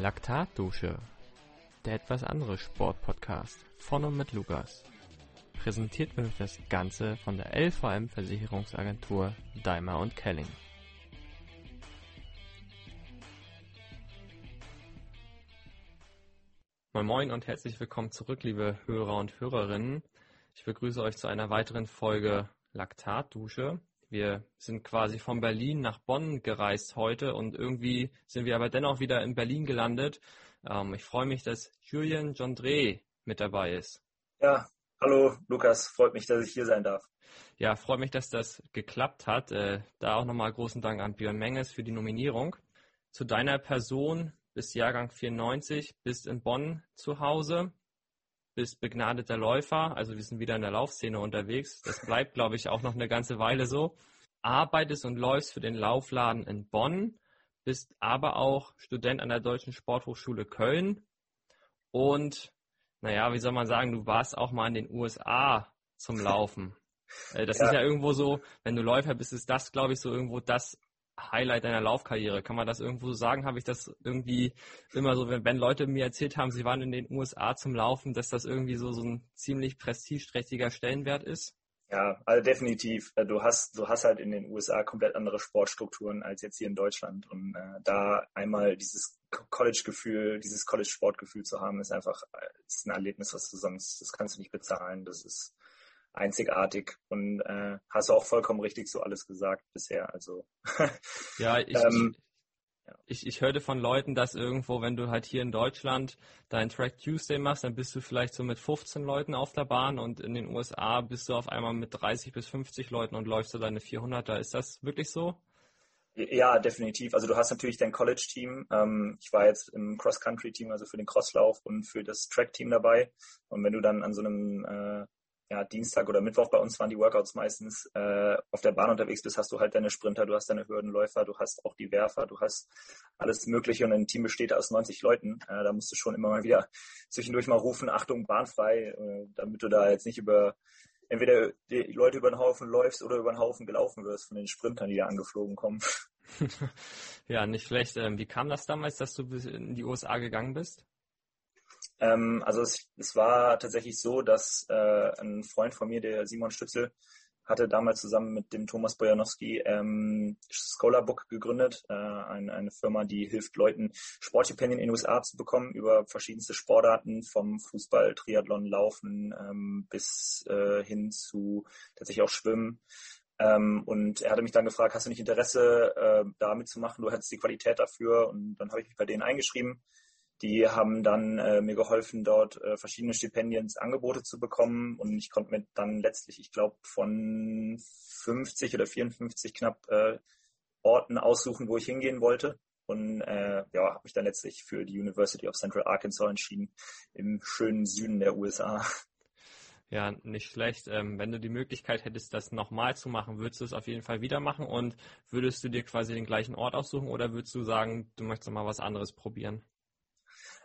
Laktatdusche, der etwas andere Sportpodcast von und mit Lukas. Präsentiert wird das Ganze von der LVM Versicherungsagentur Daimler und Kelling. Moin Moin und herzlich willkommen zurück, liebe Hörer und Hörerinnen. Ich begrüße euch zu einer weiteren Folge Laktatdusche. Wir sind quasi von Berlin nach Bonn gereist heute und irgendwie sind wir aber dennoch wieder in Berlin gelandet. Ähm, ich freue mich, dass Julian Jondre mit dabei ist. Ja, hallo Lukas, freut mich, dass ich hier sein darf. Ja, freut mich, dass das geklappt hat. Äh, da auch nochmal großen Dank an Björn Menges für die Nominierung. Zu deiner Person, bist Jahrgang 94, bist in Bonn zu Hause bist begnadeter Läufer, also wir sind wieder in der Laufszene unterwegs. Das bleibt, glaube ich, auch noch eine ganze Weile so. Arbeitest und läufst für den Laufladen in Bonn, bist aber auch Student an der Deutschen Sporthochschule Köln und, naja, wie soll man sagen, du warst auch mal in den USA zum Laufen. Äh, das ja. ist ja irgendwo so, wenn du Läufer bist, ist das, glaube ich, so irgendwo das Highlight deiner Laufkarriere? Kann man das irgendwo so sagen? Habe ich das irgendwie immer so, wenn, wenn, Leute mir erzählt haben, sie waren in den USA zum Laufen, dass das irgendwie so, so ein ziemlich prestigeträchtiger Stellenwert ist? Ja, also definitiv. Äh, du hast, du hast halt in den USA komplett andere Sportstrukturen als jetzt hier in Deutschland. Und äh, da einmal dieses College-Gefühl, dieses College-Sportgefühl zu haben, ist einfach äh, ist ein Erlebnis, was du sonst, das kannst du nicht bezahlen. Das ist einzigartig und äh, hast auch vollkommen richtig so alles gesagt bisher. Also ja, ich, ähm, ich, ich hörte von Leuten, dass irgendwo, wenn du halt hier in Deutschland deinen Track Tuesday machst, dann bist du vielleicht so mit 15 Leuten auf der Bahn und in den USA bist du auf einmal mit 30 bis 50 Leuten und läufst du deine 400er. Ist das wirklich so? Ja, definitiv. Also du hast natürlich dein College-Team. Ähm, ich war jetzt im Cross-Country-Team, also für den Crosslauf und für das Track-Team dabei. Und wenn du dann an so einem äh, ja, Dienstag oder Mittwoch bei uns waren die Workouts meistens äh, auf der Bahn unterwegs bist, hast du halt deine Sprinter, du hast deine Hürdenläufer, du hast auch die Werfer, du hast alles Mögliche und ein Team besteht aus 90 Leuten. Äh, da musst du schon immer mal wieder zwischendurch mal rufen, Achtung, bahnfrei, äh, damit du da jetzt nicht über entweder die Leute über den Haufen läufst oder über den Haufen gelaufen wirst von den Sprintern, die da angeflogen kommen. ja, nicht schlecht. Ähm, wie kam das damals, dass du in die USA gegangen bist? Ähm, also es, es, war tatsächlich so, dass äh, ein Freund von mir, der Simon Stützel, hatte damals zusammen mit dem Thomas Bojanowski ähm, Scholarbook gegründet, äh, eine, eine Firma, die hilft Leuten, Sportstipendien in den USA zu bekommen über verschiedenste Sportarten, vom Fußball, Triathlon, Laufen ähm, bis äh, hin zu tatsächlich auch Schwimmen. Ähm, und er hatte mich dann gefragt, hast du nicht Interesse, äh, da mitzumachen? Du hättest die Qualität dafür. Und dann habe ich mich bei denen eingeschrieben die haben dann äh, mir geholfen, dort äh, verschiedene Stipendiensangebote zu bekommen und ich konnte mir dann letztlich, ich glaube, von 50 oder 54 knapp äh, Orten aussuchen, wo ich hingehen wollte. Und äh, ja, habe mich dann letztlich für die University of Central Arkansas entschieden, im schönen Süden der USA. Ja, nicht schlecht. Ähm, wenn du die Möglichkeit hättest, das nochmal zu machen, würdest du es auf jeden Fall wieder machen und würdest du dir quasi den gleichen Ort aussuchen oder würdest du sagen, du möchtest mal was anderes probieren?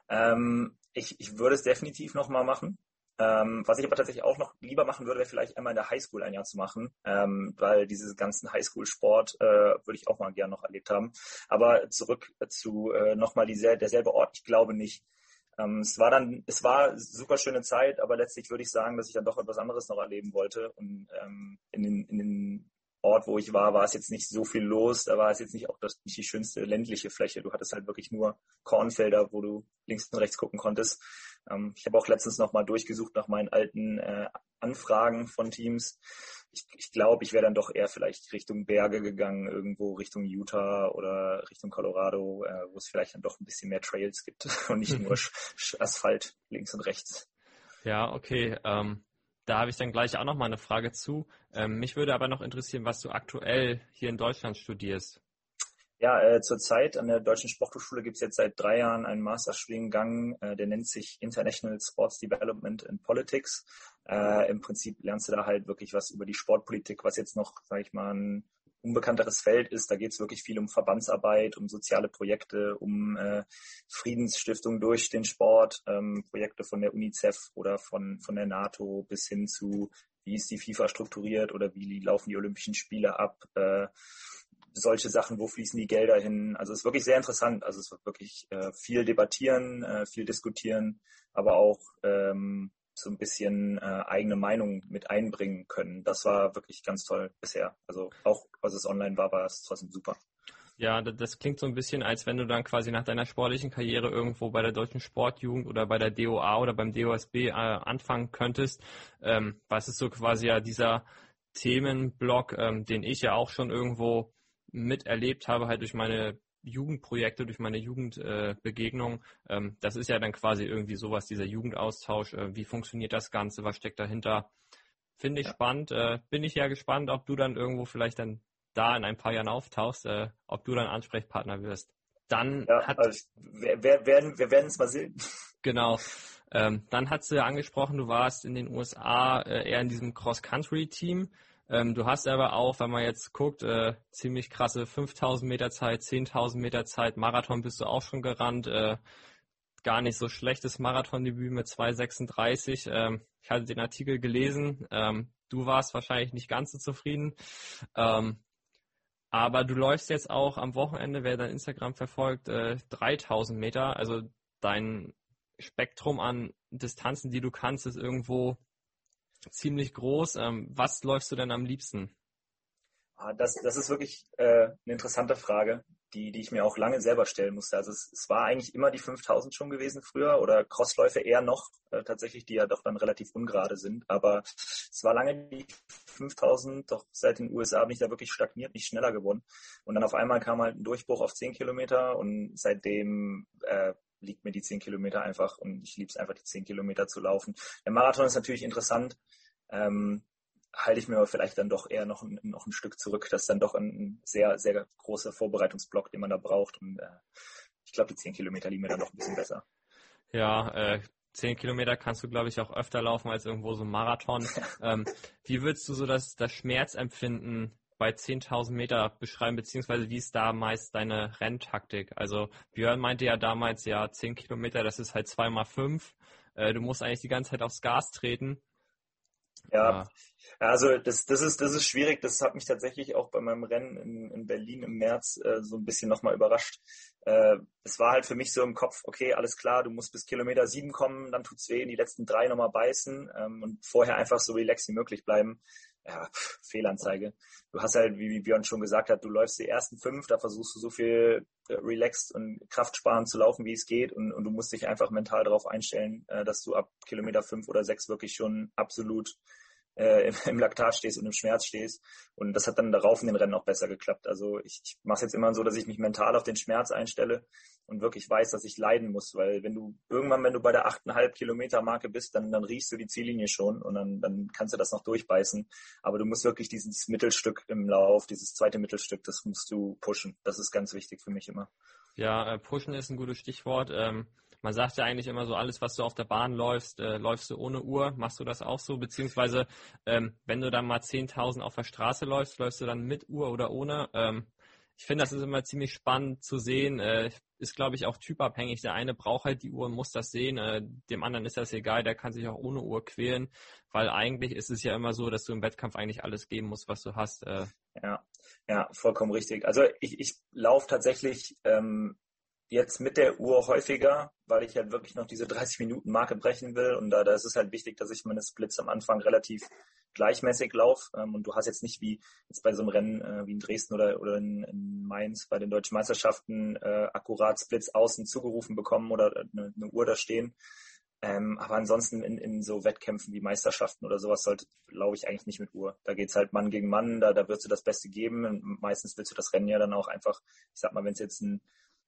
Ähm, ich, ich würde es definitiv nochmal machen. Ähm, was ich aber tatsächlich auch noch lieber machen würde, wäre vielleicht einmal in der Highschool ein Jahr zu machen, ähm, weil diesen ganzen Highschool-Sport äh, würde ich auch mal gerne noch erlebt haben. Aber zurück zu äh, nochmal derselbe Ort, ich glaube nicht. Ähm, es war dann, es war super schöne Zeit, aber letztlich würde ich sagen, dass ich dann doch etwas anderes noch erleben wollte und ähm, in den, in den Ort, wo ich war, war es jetzt nicht so viel los. Da war es jetzt nicht auch das, nicht die schönste ländliche Fläche. Du hattest halt wirklich nur Kornfelder, wo du links und rechts gucken konntest. Ähm, ich habe auch letztens nochmal durchgesucht nach meinen alten äh, Anfragen von Teams. Ich, ich glaube, ich wäre dann doch eher vielleicht Richtung Berge gegangen, irgendwo Richtung Utah oder Richtung Colorado, äh, wo es vielleicht dann doch ein bisschen mehr Trails gibt und nicht nur Asphalt links und rechts. Ja, okay. Ähm, da habe ich dann gleich auch noch mal eine Frage zu. Ähm, mich würde aber noch interessieren, was du aktuell hier in Deutschland studierst. Ja, äh, zurzeit an der Deutschen Sporthochschule gibt es jetzt seit drei Jahren einen Masterstudiengang, äh, der nennt sich International Sports Development in Politics. Äh, Im Prinzip lernst du da halt wirklich was über die Sportpolitik, was jetzt noch, sage ich mal, ein unbekannteres Feld ist. Da geht es wirklich viel um Verbandsarbeit, um soziale Projekte, um äh, Friedensstiftung durch den Sport, ähm, Projekte von der UNICEF oder von, von der NATO bis hin zu, wie ist die FIFA strukturiert oder wie laufen die Olympischen Spiele ab. Äh, solche Sachen, wo fließen die Gelder hin? Also es ist wirklich sehr interessant. Also es wird wirklich äh, viel debattieren, äh, viel diskutieren, aber auch ähm, so ein bisschen äh, eigene Meinung mit einbringen können. Das war wirklich ganz toll bisher. Also auch, als es online war, war es trotzdem super. Ja, das klingt so ein bisschen, als wenn du dann quasi nach deiner sportlichen Karriere irgendwo bei der deutschen Sportjugend oder bei der DOA oder beim DOSB äh, anfangen könntest. Ähm, was ist so quasi ja dieser Themenblock, ähm, den ich ja auch schon irgendwo miterlebt habe, halt durch meine Jugendprojekte, durch meine Jugendbegegnung. Äh, ähm, das ist ja dann quasi irgendwie sowas, dieser Jugendaustausch. Äh, wie funktioniert das Ganze? Was steckt dahinter? Finde ich ja. spannend. Äh, bin ich ja gespannt, ob du dann irgendwo vielleicht dann da in ein paar Jahren auftauchst, äh, ob du dann Ansprechpartner wirst. Dann ja, hat also wir, wir, werden wir werden es mal sehen. Genau. Ähm, dann hat sie angesprochen, du warst in den USA äh, eher in diesem Cross-Country-Team. Ähm, du hast aber auch, wenn man jetzt guckt, äh, ziemlich krasse 5000 Meter Zeit, 10.000 Meter Zeit, Marathon bist du auch schon gerannt. Äh, gar nicht so schlechtes Marathondebüt mit 2,36. Ähm, ich hatte den Artikel gelesen. Ähm, du warst wahrscheinlich nicht ganz so zufrieden. Ähm, aber du läufst jetzt auch am Wochenende, wer dein Instagram verfolgt, äh, 3000 Meter. Also dein Spektrum an Distanzen, die du kannst, ist irgendwo ziemlich groß. Ähm, was läufst du denn am liebsten? Ah, das, das ist wirklich äh, eine interessante Frage die, die ich mir auch lange selber stellen musste. Also es, es war eigentlich immer die 5000 schon gewesen früher oder Crossläufe eher noch äh, tatsächlich, die ja doch dann relativ ungerade sind. Aber es war lange die 5000, doch seit den USA bin ich da wirklich stagniert, nicht schneller geworden. Und dann auf einmal kam halt ein Durchbruch auf 10 Kilometer und seitdem äh, liegt mir die 10 Kilometer einfach und ich liebe es einfach, die 10 Kilometer zu laufen. Der Marathon ist natürlich interessant. Ähm, halte ich mir aber vielleicht dann doch eher noch ein, noch ein Stück zurück. Das ist dann doch ein sehr, sehr großer Vorbereitungsblock, den man da braucht. Und äh, ich glaube, die 10 Kilometer liegen mir dann doch ein bisschen besser. Ja, äh, 10 Kilometer kannst du, glaube ich, auch öfter laufen als irgendwo so ein Marathon. ähm, wie würdest du so das, das Schmerzempfinden bei 10.000 Meter beschreiben, beziehungsweise wie ist da meist deine Renntaktik? Also Björn meinte ja damals, ja, 10 Kilometer, das ist halt zweimal fünf. Äh, du musst eigentlich die ganze Zeit aufs Gas treten. Ja, also das, das, ist, das ist schwierig. Das hat mich tatsächlich auch bei meinem Rennen in, in Berlin im März äh, so ein bisschen nochmal überrascht. Äh, es war halt für mich so im Kopf, okay, alles klar, du musst bis Kilometer sieben kommen, dann tut's weh, in die letzten drei nochmal beißen ähm, und vorher einfach so relaxed wie möglich bleiben. Ja, Fehlanzeige. Du hast halt, wie Björn schon gesagt hat, du läufst die ersten fünf, da versuchst du so viel äh, relaxed und kraftsparend zu laufen, wie es geht und, und du musst dich einfach mental darauf einstellen, äh, dass du ab Kilometer fünf oder sechs wirklich schon absolut äh, im Laktat stehst und im Schmerz stehst. Und das hat dann darauf in den Rennen auch besser geklappt. Also ich, ich mache es jetzt immer so, dass ich mich mental auf den Schmerz einstelle und wirklich weiß, dass ich leiden muss. Weil wenn du irgendwann, wenn du bei der 8,5 Kilometer Marke bist, dann, dann riechst du die Ziellinie schon und dann, dann kannst du das noch durchbeißen. Aber du musst wirklich dieses Mittelstück im Lauf, dieses zweite Mittelstück, das musst du pushen. Das ist ganz wichtig für mich immer. Ja, äh, pushen ist ein gutes Stichwort. Ähm man sagt ja eigentlich immer so, alles, was du auf der Bahn läufst, äh, läufst du ohne Uhr. Machst du das auch so? Beziehungsweise, ähm, wenn du dann mal 10.000 auf der Straße läufst, läufst du dann mit Uhr oder ohne? Ähm, ich finde, das ist immer ziemlich spannend zu sehen. Äh, ist, glaube ich, auch typabhängig. Der eine braucht halt die Uhr und muss das sehen. Äh, dem anderen ist das egal. Der kann sich auch ohne Uhr quälen, weil eigentlich ist es ja immer so, dass du im Wettkampf eigentlich alles geben musst, was du hast. Äh. Ja, ja, vollkommen richtig. Also ich, ich laufe tatsächlich ähm, jetzt mit der Uhr häufiger, weil ich halt wirklich noch diese 30 Minuten Marke brechen will und da, da ist es halt wichtig, dass ich meine Splits am Anfang relativ gleichmäßig laufe ähm, und du hast jetzt nicht wie jetzt bei so einem Rennen äh, wie in Dresden oder, oder in, in Mainz bei den deutschen Meisterschaften äh, akkurat Splits außen zugerufen bekommen oder eine, eine Uhr da stehen. Ähm, aber ansonsten in, in so Wettkämpfen wie Meisterschaften oder sowas sollte, glaube ich, eigentlich nicht mit Uhr. Da geht's halt Mann gegen Mann, da, da wirst du das Beste geben. Und meistens willst du das Rennen ja dann auch einfach, ich sag mal, wenn es jetzt ein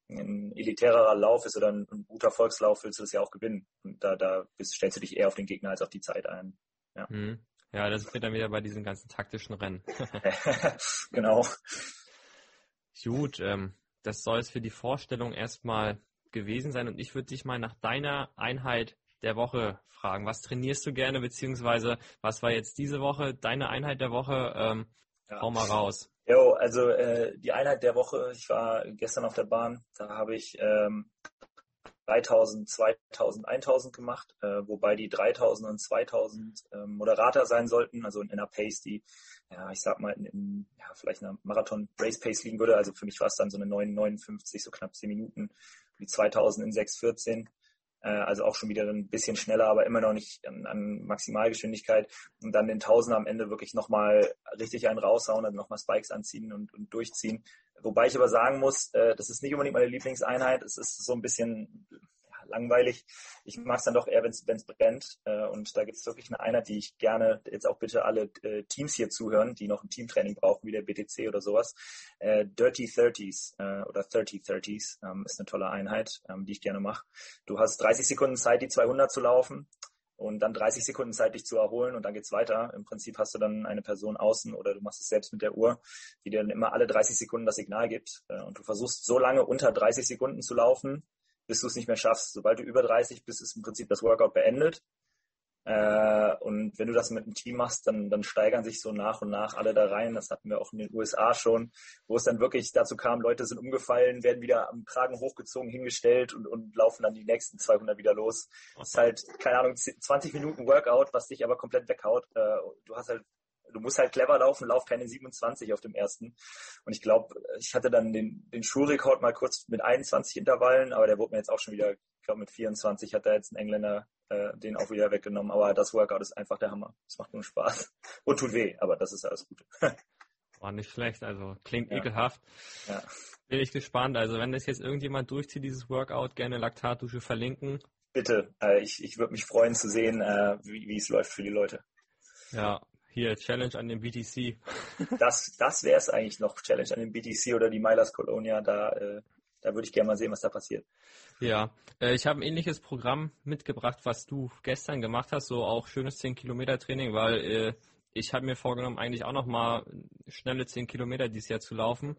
ein elitärerer Lauf ist oder ein, ein, guter Volkslauf, willst du das ja auch gewinnen. Und da, da bist, stellst du dich eher auf den Gegner als auf die Zeit ein. Ja, mhm. ja das wird dann wieder bei diesen ganzen taktischen Rennen. genau. Gut, ähm, das soll es für die Vorstellung erstmal gewesen sein. Und ich würde dich mal nach deiner Einheit der Woche fragen. Was trainierst du gerne, beziehungsweise was war jetzt diese Woche deine Einheit der Woche? Ähm, ja. Hau mal raus. Jo, also äh, die Einheit der Woche, ich war gestern auf der Bahn, da habe ich ähm, 3000, 2000, 1000 gemacht, äh, wobei die 3000 und 2000 äh, Moderater sein sollten, also in einer Pace, die ja, ich sag mal, in, in ja, vielleicht einer Marathon-Race-Pace liegen würde. Also für mich war es dann so eine 9,59, so knapp 10 Minuten, wie 2000 in 6,14 äh, also auch schon wieder ein bisschen schneller, aber immer noch nicht an, an Maximalgeschwindigkeit und dann den Tausender am Ende wirklich nochmal richtig einen raushauen, also nochmal Spikes anziehen und, und durchziehen. Wobei ich aber sagen muss, äh, das ist nicht unbedingt meine Lieblingseinheit, es ist so ein bisschen langweilig. Ich mag es dann doch eher, wenn es brennt. Äh, und da gibt es wirklich eine Einheit, die ich gerne jetzt auch bitte alle äh, Teams hier zuhören, die noch ein Teamtraining brauchen, wie der BTC oder sowas. Äh, Dirty 30s äh, oder 30 30s ähm, ist eine tolle Einheit, ähm, die ich gerne mache. Du hast 30 Sekunden Zeit, die 200 zu laufen und dann 30 Sekunden Zeit, dich zu erholen und dann geht's weiter. Im Prinzip hast du dann eine Person außen oder du machst es selbst mit der Uhr, die dir dann immer alle 30 Sekunden das Signal gibt. Äh, und du versuchst so lange unter 30 Sekunden zu laufen, bis du es nicht mehr schaffst. Sobald du über 30 bist, ist im Prinzip das Workout beendet. Äh, und wenn du das mit einem Team machst, dann, dann steigern sich so nach und nach alle da rein. Das hatten wir auch in den USA schon, wo es dann wirklich dazu kam, Leute sind umgefallen, werden wieder am Kragen hochgezogen, hingestellt und, und laufen dann die nächsten 200 wieder los. Das ist halt, keine Ahnung, 20 Minuten Workout, was dich aber komplett weghaut. Äh, du hast halt du musst halt clever laufen, lauf keine 27 auf dem ersten. Und ich glaube, ich hatte dann den, den Schulrekord mal kurz mit 21 Intervallen, aber der wurde mir jetzt auch schon wieder, ich glaube mit 24 hat da jetzt ein Engländer äh, den auch wieder weggenommen. Aber das Workout ist einfach der Hammer. Es macht nur Spaß. Und tut weh, aber das ist alles gut. War nicht schlecht, also klingt ja. ekelhaft. Ja. Bin ich gespannt. Also wenn das jetzt irgendjemand durchzieht, dieses Workout, gerne Laktatdusche verlinken. Bitte, äh, ich, ich würde mich freuen zu sehen, äh, wie, wie es läuft für die Leute. Ja, hier, Challenge an dem BTC. das das wäre es eigentlich noch, Challenge an dem BTC oder die Milers Colonia. Da, äh, da würde ich gerne mal sehen, was da passiert. Ja, äh, ich habe ein ähnliches Programm mitgebracht, was du gestern gemacht hast, so auch schönes 10 Kilometer Training, weil äh, ich habe mir vorgenommen, eigentlich auch noch mal schnelle 10 Kilometer dieses Jahr zu laufen.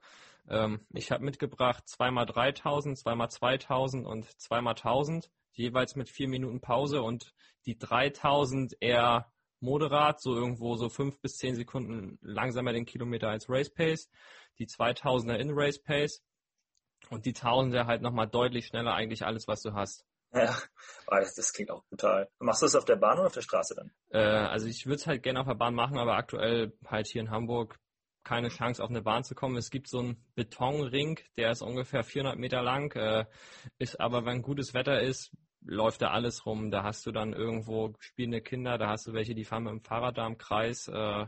Ähm, ich habe mitgebracht zweimal 3000, zweimal 2000 und zweimal 1000, jeweils mit vier Minuten Pause und die 3000 eher moderat, so irgendwo so fünf bis zehn Sekunden langsamer den Kilometer als Race Pace, die 2000er in Race Pace und die 1000er halt nochmal deutlich schneller eigentlich alles, was du hast. Ja, das klingt auch brutal. Machst du das auf der Bahn oder auf der Straße dann? Äh, also ich würde es halt gerne auf der Bahn machen, aber aktuell halt hier in Hamburg keine Chance auf eine Bahn zu kommen. Es gibt so einen Betonring, der ist ungefähr 400 Meter lang, äh, ist aber, wenn gutes Wetter ist, läuft da alles rum. Da hast du dann irgendwo spielende Kinder, da hast du welche, die fahren mit dem Fahrrad da im Kreis. Äh,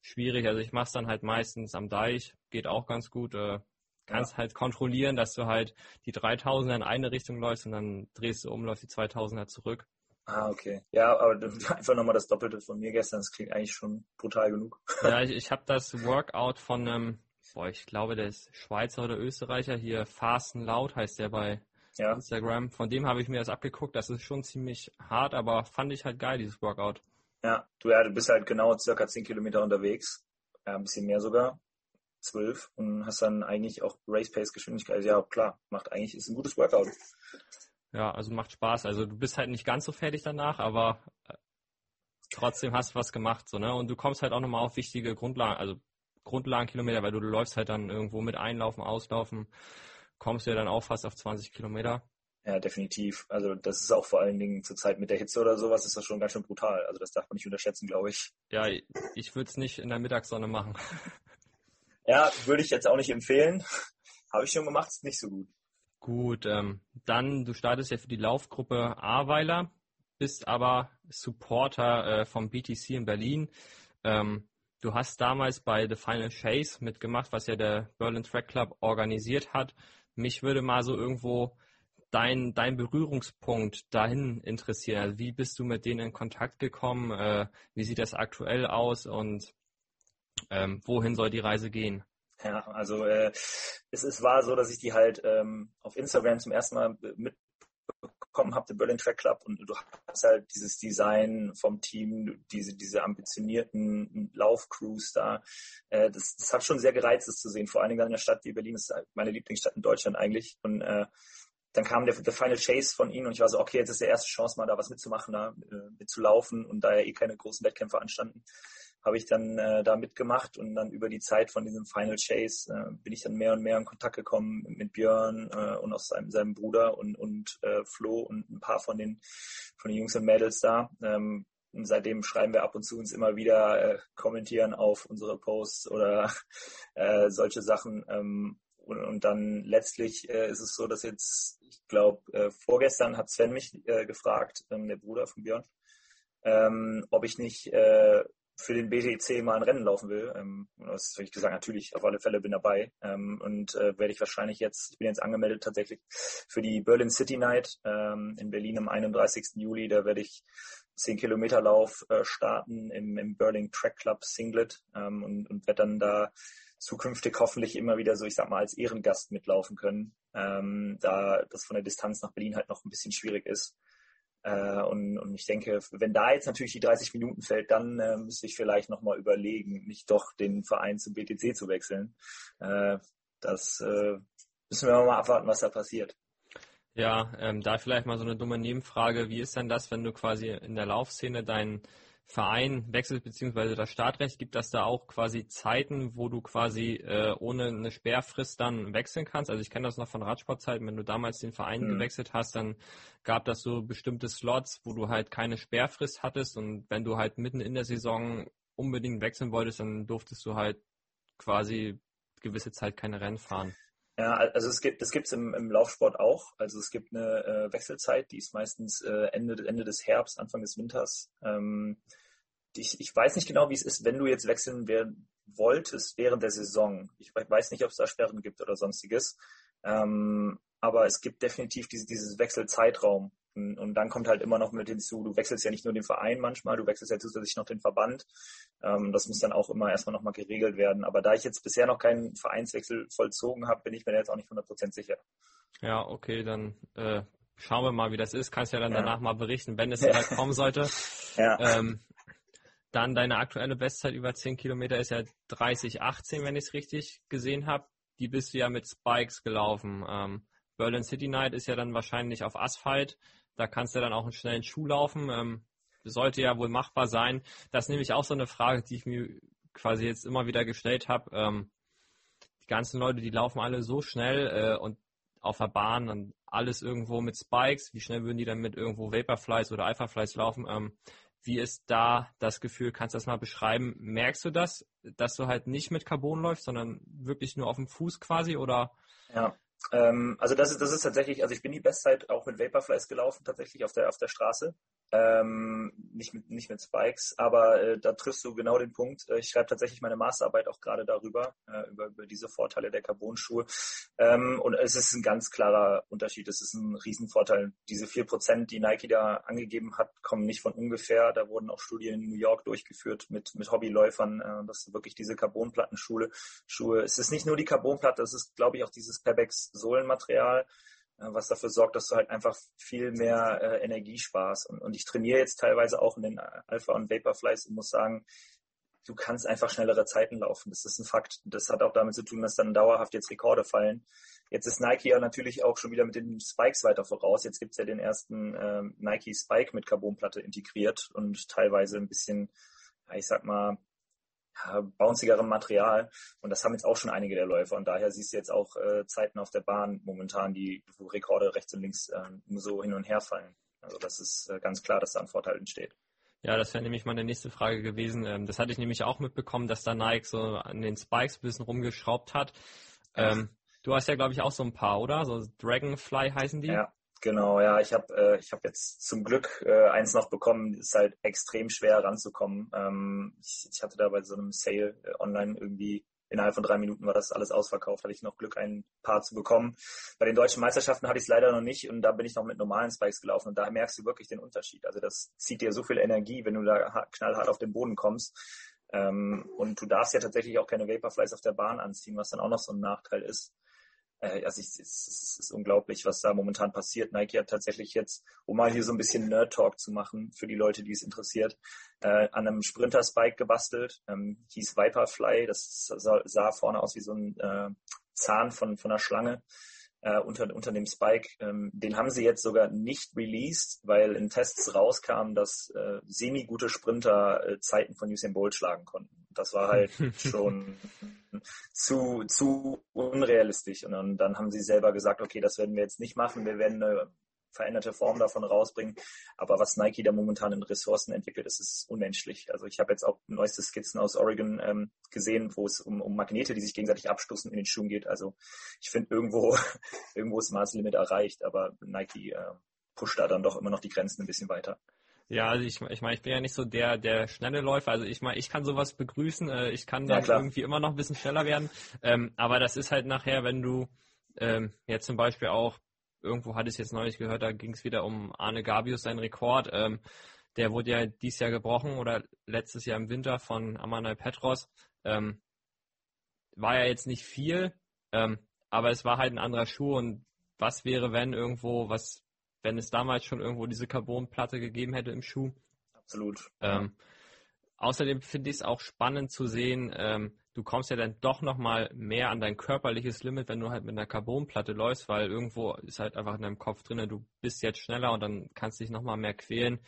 schwierig. Also ich mache es dann halt meistens am Deich, geht auch ganz gut. Äh, kannst ja. halt kontrollieren, dass du halt die 3000er in eine Richtung läufst und dann drehst du um, läufst die 2000er zurück. Ah, okay. Ja, aber einfach nochmal das Doppelte von mir gestern, das klingt eigentlich schon brutal genug. Ja, ich, ich habe das Workout von einem, boah, ich glaube, der ist Schweizer oder Österreicher, hier Fasten Laut heißt der bei ja. Instagram. Von dem habe ich mir das abgeguckt. Das ist schon ziemlich hart, aber fand ich halt geil, dieses Workout. Ja, du, ja, du bist halt genau circa 10 Kilometer unterwegs. Ja, ein bisschen mehr sogar. 12 und hast dann eigentlich auch Race Pace Geschwindigkeit. Ja, klar, macht eigentlich, ist ein gutes Workout. Ja, also macht Spaß. Also du bist halt nicht ganz so fertig danach, aber äh, trotzdem hast du was gemacht, so, ne? Und du kommst halt auch nochmal auf wichtige Grundlagen, also Grundlagenkilometer, weil du, du läufst halt dann irgendwo mit Einlaufen, Auslaufen kommst du ja dann auch fast auf 20 Kilometer. Ja, definitiv. Also das ist auch vor allen Dingen zur Zeit mit der Hitze oder sowas ist das schon ganz schön brutal. Also das darf man nicht unterschätzen, glaube ich. Ja, ich würde es nicht in der Mittagssonne machen. Ja, würde ich jetzt auch nicht empfehlen. Habe ich schon gemacht, ist nicht so gut. Gut, ähm, dann, du startest ja für die Laufgruppe Aweiler, bist aber Supporter äh, vom BTC in Berlin. Ähm, Du hast damals bei The Final Chase mitgemacht, was ja der Berlin Track Club organisiert hat. Mich würde mal so irgendwo dein, dein Berührungspunkt dahin interessieren. Also wie bist du mit denen in Kontakt gekommen? Äh, wie sieht das aktuell aus und ähm, wohin soll die Reise gehen? Ja, also äh, es, es war so, dass ich die halt ähm, auf Instagram zum ersten Mal mit bekommen habe, den Berlin Track Club, und du hast halt dieses Design vom Team, diese, diese ambitionierten Laufcrews da. Äh, das, das hat schon sehr gereizt, das zu sehen, vor allen Dingen in einer Stadt wie Berlin, das ist meine Lieblingsstadt in Deutschland eigentlich. Und äh, dann kam der, der Final Chase von ihnen und ich war so, okay, jetzt ist die erste Chance mal da was mitzumachen, da äh, mitzulaufen und da ja eh keine großen Wettkämpfe anstanden, habe ich dann äh, da mitgemacht und dann über die Zeit von diesem Final Chase äh, bin ich dann mehr und mehr in Kontakt gekommen mit Björn äh, und auch seinem, seinem Bruder und, und äh, Flo und ein paar von den, von den Jungs und Mädels da. Ähm, und seitdem schreiben wir ab und zu uns immer wieder, äh, kommentieren auf unsere Posts oder äh, solche Sachen. Ähm, und, und, dann letztlich äh, ist es so, dass jetzt, ich glaube, äh, vorgestern hat Sven mich äh, gefragt, ähm, der Bruder von Björn, ähm, ob ich nicht äh, für den BTC mal ein Rennen laufen will. Ähm, das habe ich gesagt, natürlich, auf alle Fälle bin dabei. Ähm, und äh, werde ich wahrscheinlich jetzt, ich bin jetzt angemeldet tatsächlich für die Berlin City Night ähm, in Berlin am 31. Juli. Da werde ich 10 Kilometer Lauf äh, starten im, im Berlin Track Club Singlet ähm, und, und werde dann da zukünftig hoffentlich immer wieder so, ich sag mal, als Ehrengast mitlaufen können, ähm, da das von der Distanz nach Berlin halt noch ein bisschen schwierig ist. Äh, und, und ich denke, wenn da jetzt natürlich die 30 Minuten fällt, dann äh, müsste ich vielleicht nochmal überlegen, nicht doch den Verein zum BTC zu wechseln. Äh, das äh, müssen wir mal abwarten, was da passiert. Ja, ähm, da vielleicht mal so eine dumme Nebenfrage. Wie ist denn das, wenn du quasi in der Laufszene deinen Verein wechselt, beziehungsweise das Startrecht, gibt das da auch quasi Zeiten, wo du quasi äh, ohne eine Sperrfrist dann wechseln kannst? Also ich kenne das noch von Radsportzeiten, wenn du damals den Verein mhm. gewechselt hast, dann gab das so bestimmte Slots, wo du halt keine Sperrfrist hattest und wenn du halt mitten in der Saison unbedingt wechseln wolltest, dann durftest du halt quasi gewisse Zeit keine Rennen fahren. Ja, also es gibt, das gibt's im, im Laufsport auch. Also es gibt eine äh, Wechselzeit, die ist meistens äh, Ende, Ende des Herbst, Anfang des Winters. Ähm, ich, ich weiß nicht genau, wie es ist, wenn du jetzt wechseln werden wolltest während der Saison. Ich weiß nicht, ob es da Sperren gibt oder sonstiges. Ähm, aber es gibt definitiv diese, dieses Wechselzeitraum. Und, und, dann kommt halt immer noch mit hinzu, du wechselst ja nicht nur den Verein manchmal, du wechselst ja zusätzlich noch den Verband. Ähm, das muss dann auch immer erstmal nochmal geregelt werden. Aber da ich jetzt bisher noch keinen Vereinswechsel vollzogen habe, bin ich mir jetzt auch nicht 100% sicher. Ja, okay, dann äh, schauen wir mal, wie das ist. Kannst ja dann ja. danach mal berichten, wenn es ja. soweit kommen sollte. Ja. Ähm, dann deine aktuelle Bestzeit über 10 Kilometer ist ja 30,18, wenn ich es richtig gesehen habe. Die bist du ja mit Spikes gelaufen. Ähm, Berlin City Night ist ja dann wahrscheinlich auf Asphalt. Da kannst du dann auch einen schnellen Schuh laufen. Ähm, sollte ja wohl machbar sein. Das ist nämlich auch so eine Frage, die ich mir quasi jetzt immer wieder gestellt habe. Ähm, die ganzen Leute, die laufen alle so schnell äh, und auf der Bahn und alles irgendwo mit Spikes. Wie schnell würden die dann mit irgendwo Vaporflies oder Alphaflies laufen? Ähm, wie ist da das Gefühl? Kannst du das mal beschreiben? Merkst du das, dass du halt nicht mit Carbon läufst, sondern wirklich nur auf dem Fuß quasi oder? Ja, ähm, also das ist, das ist tatsächlich, also ich bin die Bestzeit auch mit Vaporflies gelaufen, tatsächlich auf der, auf der Straße. Ähm, nicht, mit, nicht mit Spikes, aber äh, da triffst du genau den Punkt. Äh, ich schreibe tatsächlich meine Masterarbeit auch gerade darüber, äh, über, über diese Vorteile der Carbon-Schuhe. Ähm, und es ist ein ganz klarer Unterschied. Es ist ein Riesenvorteil. Diese vier Prozent, die Nike da angegeben hat, kommen nicht von ungefähr. Da wurden auch Studien in New York durchgeführt mit, mit Hobbyläufern. Äh, das ist wirklich diese Carbonplattenschuhe. Schuhe. Es ist nicht nur die Carbonplatte, es ist, glaube ich, auch dieses Pebex-Sohlenmaterial äh, was dafür sorgt, dass du halt einfach viel mehr äh, Energie sparst. Und, und ich trainiere jetzt teilweise auch in den Alpha- und Vaporflies und muss sagen, du kannst einfach schnellere Zeiten laufen. Das ist ein Fakt. Das hat auch damit zu tun, dass dann dauerhaft jetzt Rekorde fallen. Jetzt ist Nike ja natürlich auch schon wieder mit den Spikes weiter voraus. Jetzt gibt's ja den ersten äh, Nike Spike mit Carbonplatte integriert und teilweise ein bisschen, ich sag mal, bouncigerem Material. Und das haben jetzt auch schon einige der Läufer. Und daher siehst du jetzt auch äh, Zeiten auf der Bahn momentan, die wo Rekorde rechts und links äh, nur so hin und her fallen. Also das ist äh, ganz klar, dass da ein Vorteil entsteht. Ja, das wäre nämlich meine nächste Frage gewesen. Ähm, das hatte ich nämlich auch mitbekommen, dass da Nike so an den Spikes ein bisschen rumgeschraubt hat. Ähm, du hast ja, glaube ich, auch so ein paar, oder? So Dragonfly heißen die? Ja, Genau, ja, ich habe äh, ich hab jetzt zum Glück äh, eins noch bekommen, ist halt extrem schwer ranzukommen. Ähm, ich, ich hatte da bei so einem Sale äh, online irgendwie innerhalb von drei Minuten war das alles ausverkauft, hatte ich noch Glück, ein paar zu bekommen. Bei den deutschen Meisterschaften hatte ich es leider noch nicht und da bin ich noch mit normalen Spikes gelaufen und da merkst du wirklich den Unterschied. Also das zieht dir so viel Energie, wenn du da knallhart auf den Boden kommst. Ähm, und du darfst ja tatsächlich auch keine Vaporflies auf der Bahn anziehen, was dann auch noch so ein Nachteil ist. Äh, also ich, es, es ist unglaublich, was da momentan passiert. Nike hat tatsächlich jetzt, um mal hier so ein bisschen Nerd-Talk zu machen für die Leute, die es interessiert, äh, an einem Sprinter-Spike gebastelt. Ähm, hieß Viperfly. Das sah, sah, vorne aus wie so ein äh, Zahn von, von einer Schlange äh, unter, unter dem Spike. Ähm, den haben sie jetzt sogar nicht released, weil in Tests rauskam, dass äh, semi-gute Sprinter äh, Zeiten von Usain Bolt schlagen konnten. Das war halt schon zu, zu unrealistisch. Und dann, dann haben sie selber gesagt, okay, das werden wir jetzt nicht machen. Wir werden eine veränderte Form davon rausbringen. Aber was Nike da momentan in Ressourcen entwickelt, das ist unmenschlich. Also ich habe jetzt auch neueste Skizzen aus Oregon ähm, gesehen, wo es um, um Magnete, die sich gegenseitig abstoßen, in den Schuhen geht. Also ich finde irgendwo, irgendwo ist Maßlimit erreicht, aber Nike äh, pusht da dann doch immer noch die Grenzen ein bisschen weiter. Ja, also ich, ich meine, ich bin ja nicht so der, der schnelle Läufer. Also ich meine, ich kann sowas begrüßen. Äh, ich kann dann ja, irgendwie immer noch ein bisschen schneller werden. Ähm, aber das ist halt nachher, wenn du ähm, jetzt zum Beispiel auch, irgendwo hatte ich es jetzt neulich gehört, da ging es wieder um Arne Gabius, sein Rekord. Ähm, der wurde ja dieses Jahr gebrochen oder letztes Jahr im Winter von Amanai Petros. Ähm, war ja jetzt nicht viel, ähm, aber es war halt ein anderer Schuh und was wäre, wenn irgendwo, was wenn es damals schon irgendwo diese Carbonplatte gegeben hätte im Schuh. Absolut. Ähm, außerdem finde ich es auch spannend zu sehen, ähm, du kommst ja dann doch nochmal mehr an dein körperliches Limit, wenn du halt mit einer Carbonplatte läufst, weil irgendwo ist halt einfach in deinem Kopf drin, du bist jetzt schneller und dann kannst du dich nochmal mehr quälen.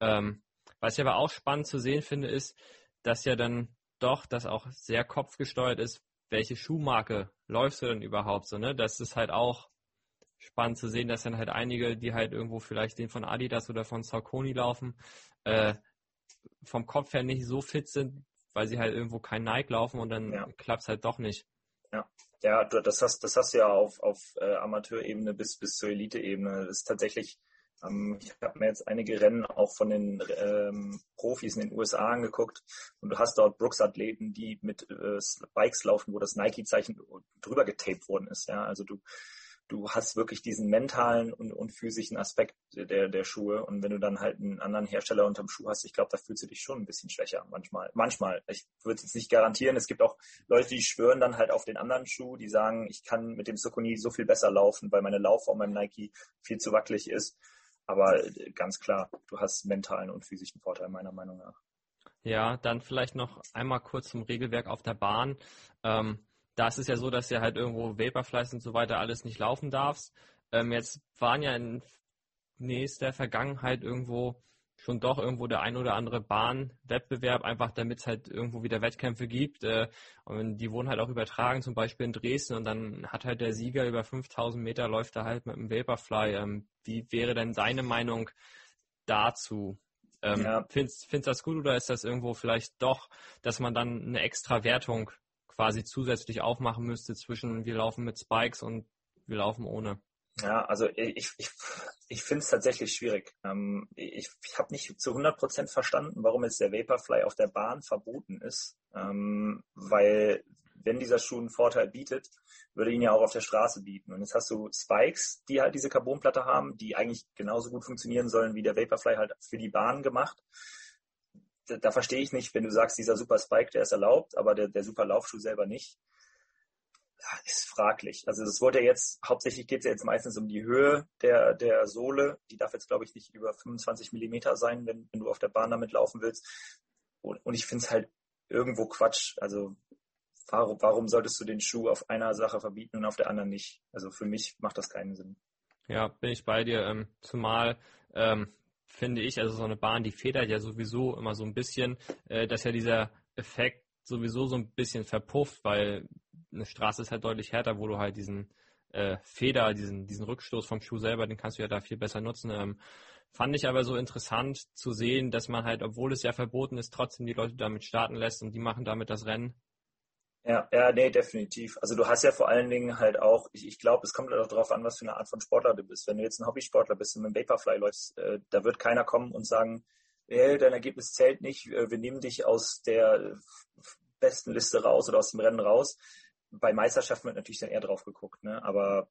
Ähm, was ich aber auch spannend zu sehen finde, ist, dass ja dann doch das auch sehr kopfgesteuert ist, welche Schuhmarke läufst du denn überhaupt so, ne? Das ist halt auch spannend zu sehen, dass dann halt einige, die halt irgendwo vielleicht den von Adidas oder von Saucony laufen, äh, vom Kopf her nicht so fit sind, weil sie halt irgendwo kein Nike laufen und dann ja. klappt es halt doch nicht. Ja, ja, das hast, das hast du ja auf, auf äh, Amateurebene bis, bis zur Elite-Ebene. Das ist tatsächlich, ähm, ich habe mir jetzt einige Rennen auch von den ähm, Profis in den USA angeguckt und du hast dort Brooks-Athleten, die mit äh, Bikes laufen, wo das Nike-Zeichen drüber getaped worden ist. Ja, also du du hast wirklich diesen mentalen und, und physischen Aspekt der, der Schuhe. Und wenn du dann halt einen anderen Hersteller unterm Schuh hast, ich glaube, da fühlst du dich schon ein bisschen schwächer manchmal. Manchmal. Ich würde es jetzt nicht garantieren. Es gibt auch Leute, die schwören dann halt auf den anderen Schuh, die sagen, ich kann mit dem Sokoni so viel besser laufen, weil meine Laufform beim Nike viel zu wackelig ist. Aber äh, ganz klar, du hast mentalen und physischen Vorteil meiner Meinung nach. Ja, dann vielleicht noch einmal kurz zum Regelwerk auf der Bahn. Ähm, da ist es ja so, dass ja halt irgendwo Vaporflies und so weiter alles nicht laufen darfst. Ähm, jetzt waren ja in nächster Vergangenheit irgendwo schon doch irgendwo der ein oder andere Bahnwettbewerb, einfach damit es halt irgendwo wieder Wettkämpfe gibt. Äh, und die wurden halt auch übertragen, zum Beispiel in Dresden. Und dann hat halt der Sieger über 5000 Meter läuft da halt mit einem Vaporfly. Ähm, wie wäre denn deine Meinung dazu? Ähm, ja. Findest du das gut oder ist das irgendwo vielleicht doch, dass man dann eine extra Wertung quasi zusätzlich aufmachen müsste zwischen wir laufen mit Spikes und wir laufen ohne. Ja, also ich, ich, ich finde es tatsächlich schwierig. Ähm, ich ich habe nicht zu 100 Prozent verstanden, warum jetzt der Vaporfly auf der Bahn verboten ist, ähm, weil wenn dieser Schuh einen Vorteil bietet, würde ihn ja auch auf der Straße bieten. Und jetzt hast du Spikes, die halt diese Carbonplatte haben, die eigentlich genauso gut funktionieren sollen wie der Vaporfly halt für die Bahn gemacht da, da verstehe ich nicht, wenn du sagst, dieser Super Spike, der ist erlaubt, aber der, der Super Laufschuh selber nicht. ist fraglich. Also es wurde jetzt, hauptsächlich geht es ja jetzt meistens um die Höhe der, der Sohle. Die darf jetzt, glaube ich, nicht über 25 Millimeter sein, wenn, wenn du auf der Bahn damit laufen willst. Und, und ich finde es halt irgendwo Quatsch. Also warum, warum solltest du den Schuh auf einer Sache verbieten und auf der anderen nicht? Also für mich macht das keinen Sinn. Ja, bin ich bei dir. Ähm, zumal ähm, finde ich, also so eine Bahn, die federt ja sowieso immer so ein bisschen, äh, dass ja dieser Effekt sowieso so ein bisschen verpufft, weil eine Straße ist halt deutlich härter, wo du halt diesen äh, Feder, diesen, diesen Rückstoß vom Schuh selber, den kannst du ja da viel besser nutzen. Ähm, fand ich aber so interessant zu sehen, dass man halt, obwohl es ja verboten ist, trotzdem die Leute damit starten lässt und die machen damit das Rennen. Ja, ja, nee, definitiv. Also du hast ja vor allen Dingen halt auch, ich, ich glaube, es kommt halt auch darauf an, was für eine Art von Sportler du bist. Wenn du jetzt ein Hobbysportler bist und mit dem Vaporfly läufst, äh, da wird keiner kommen und sagen, hey, dein Ergebnis zählt nicht, äh, wir nehmen dich aus der besten Liste raus oder aus dem Rennen raus. Bei Meisterschaften wird natürlich dann eher drauf geguckt, ne? Aber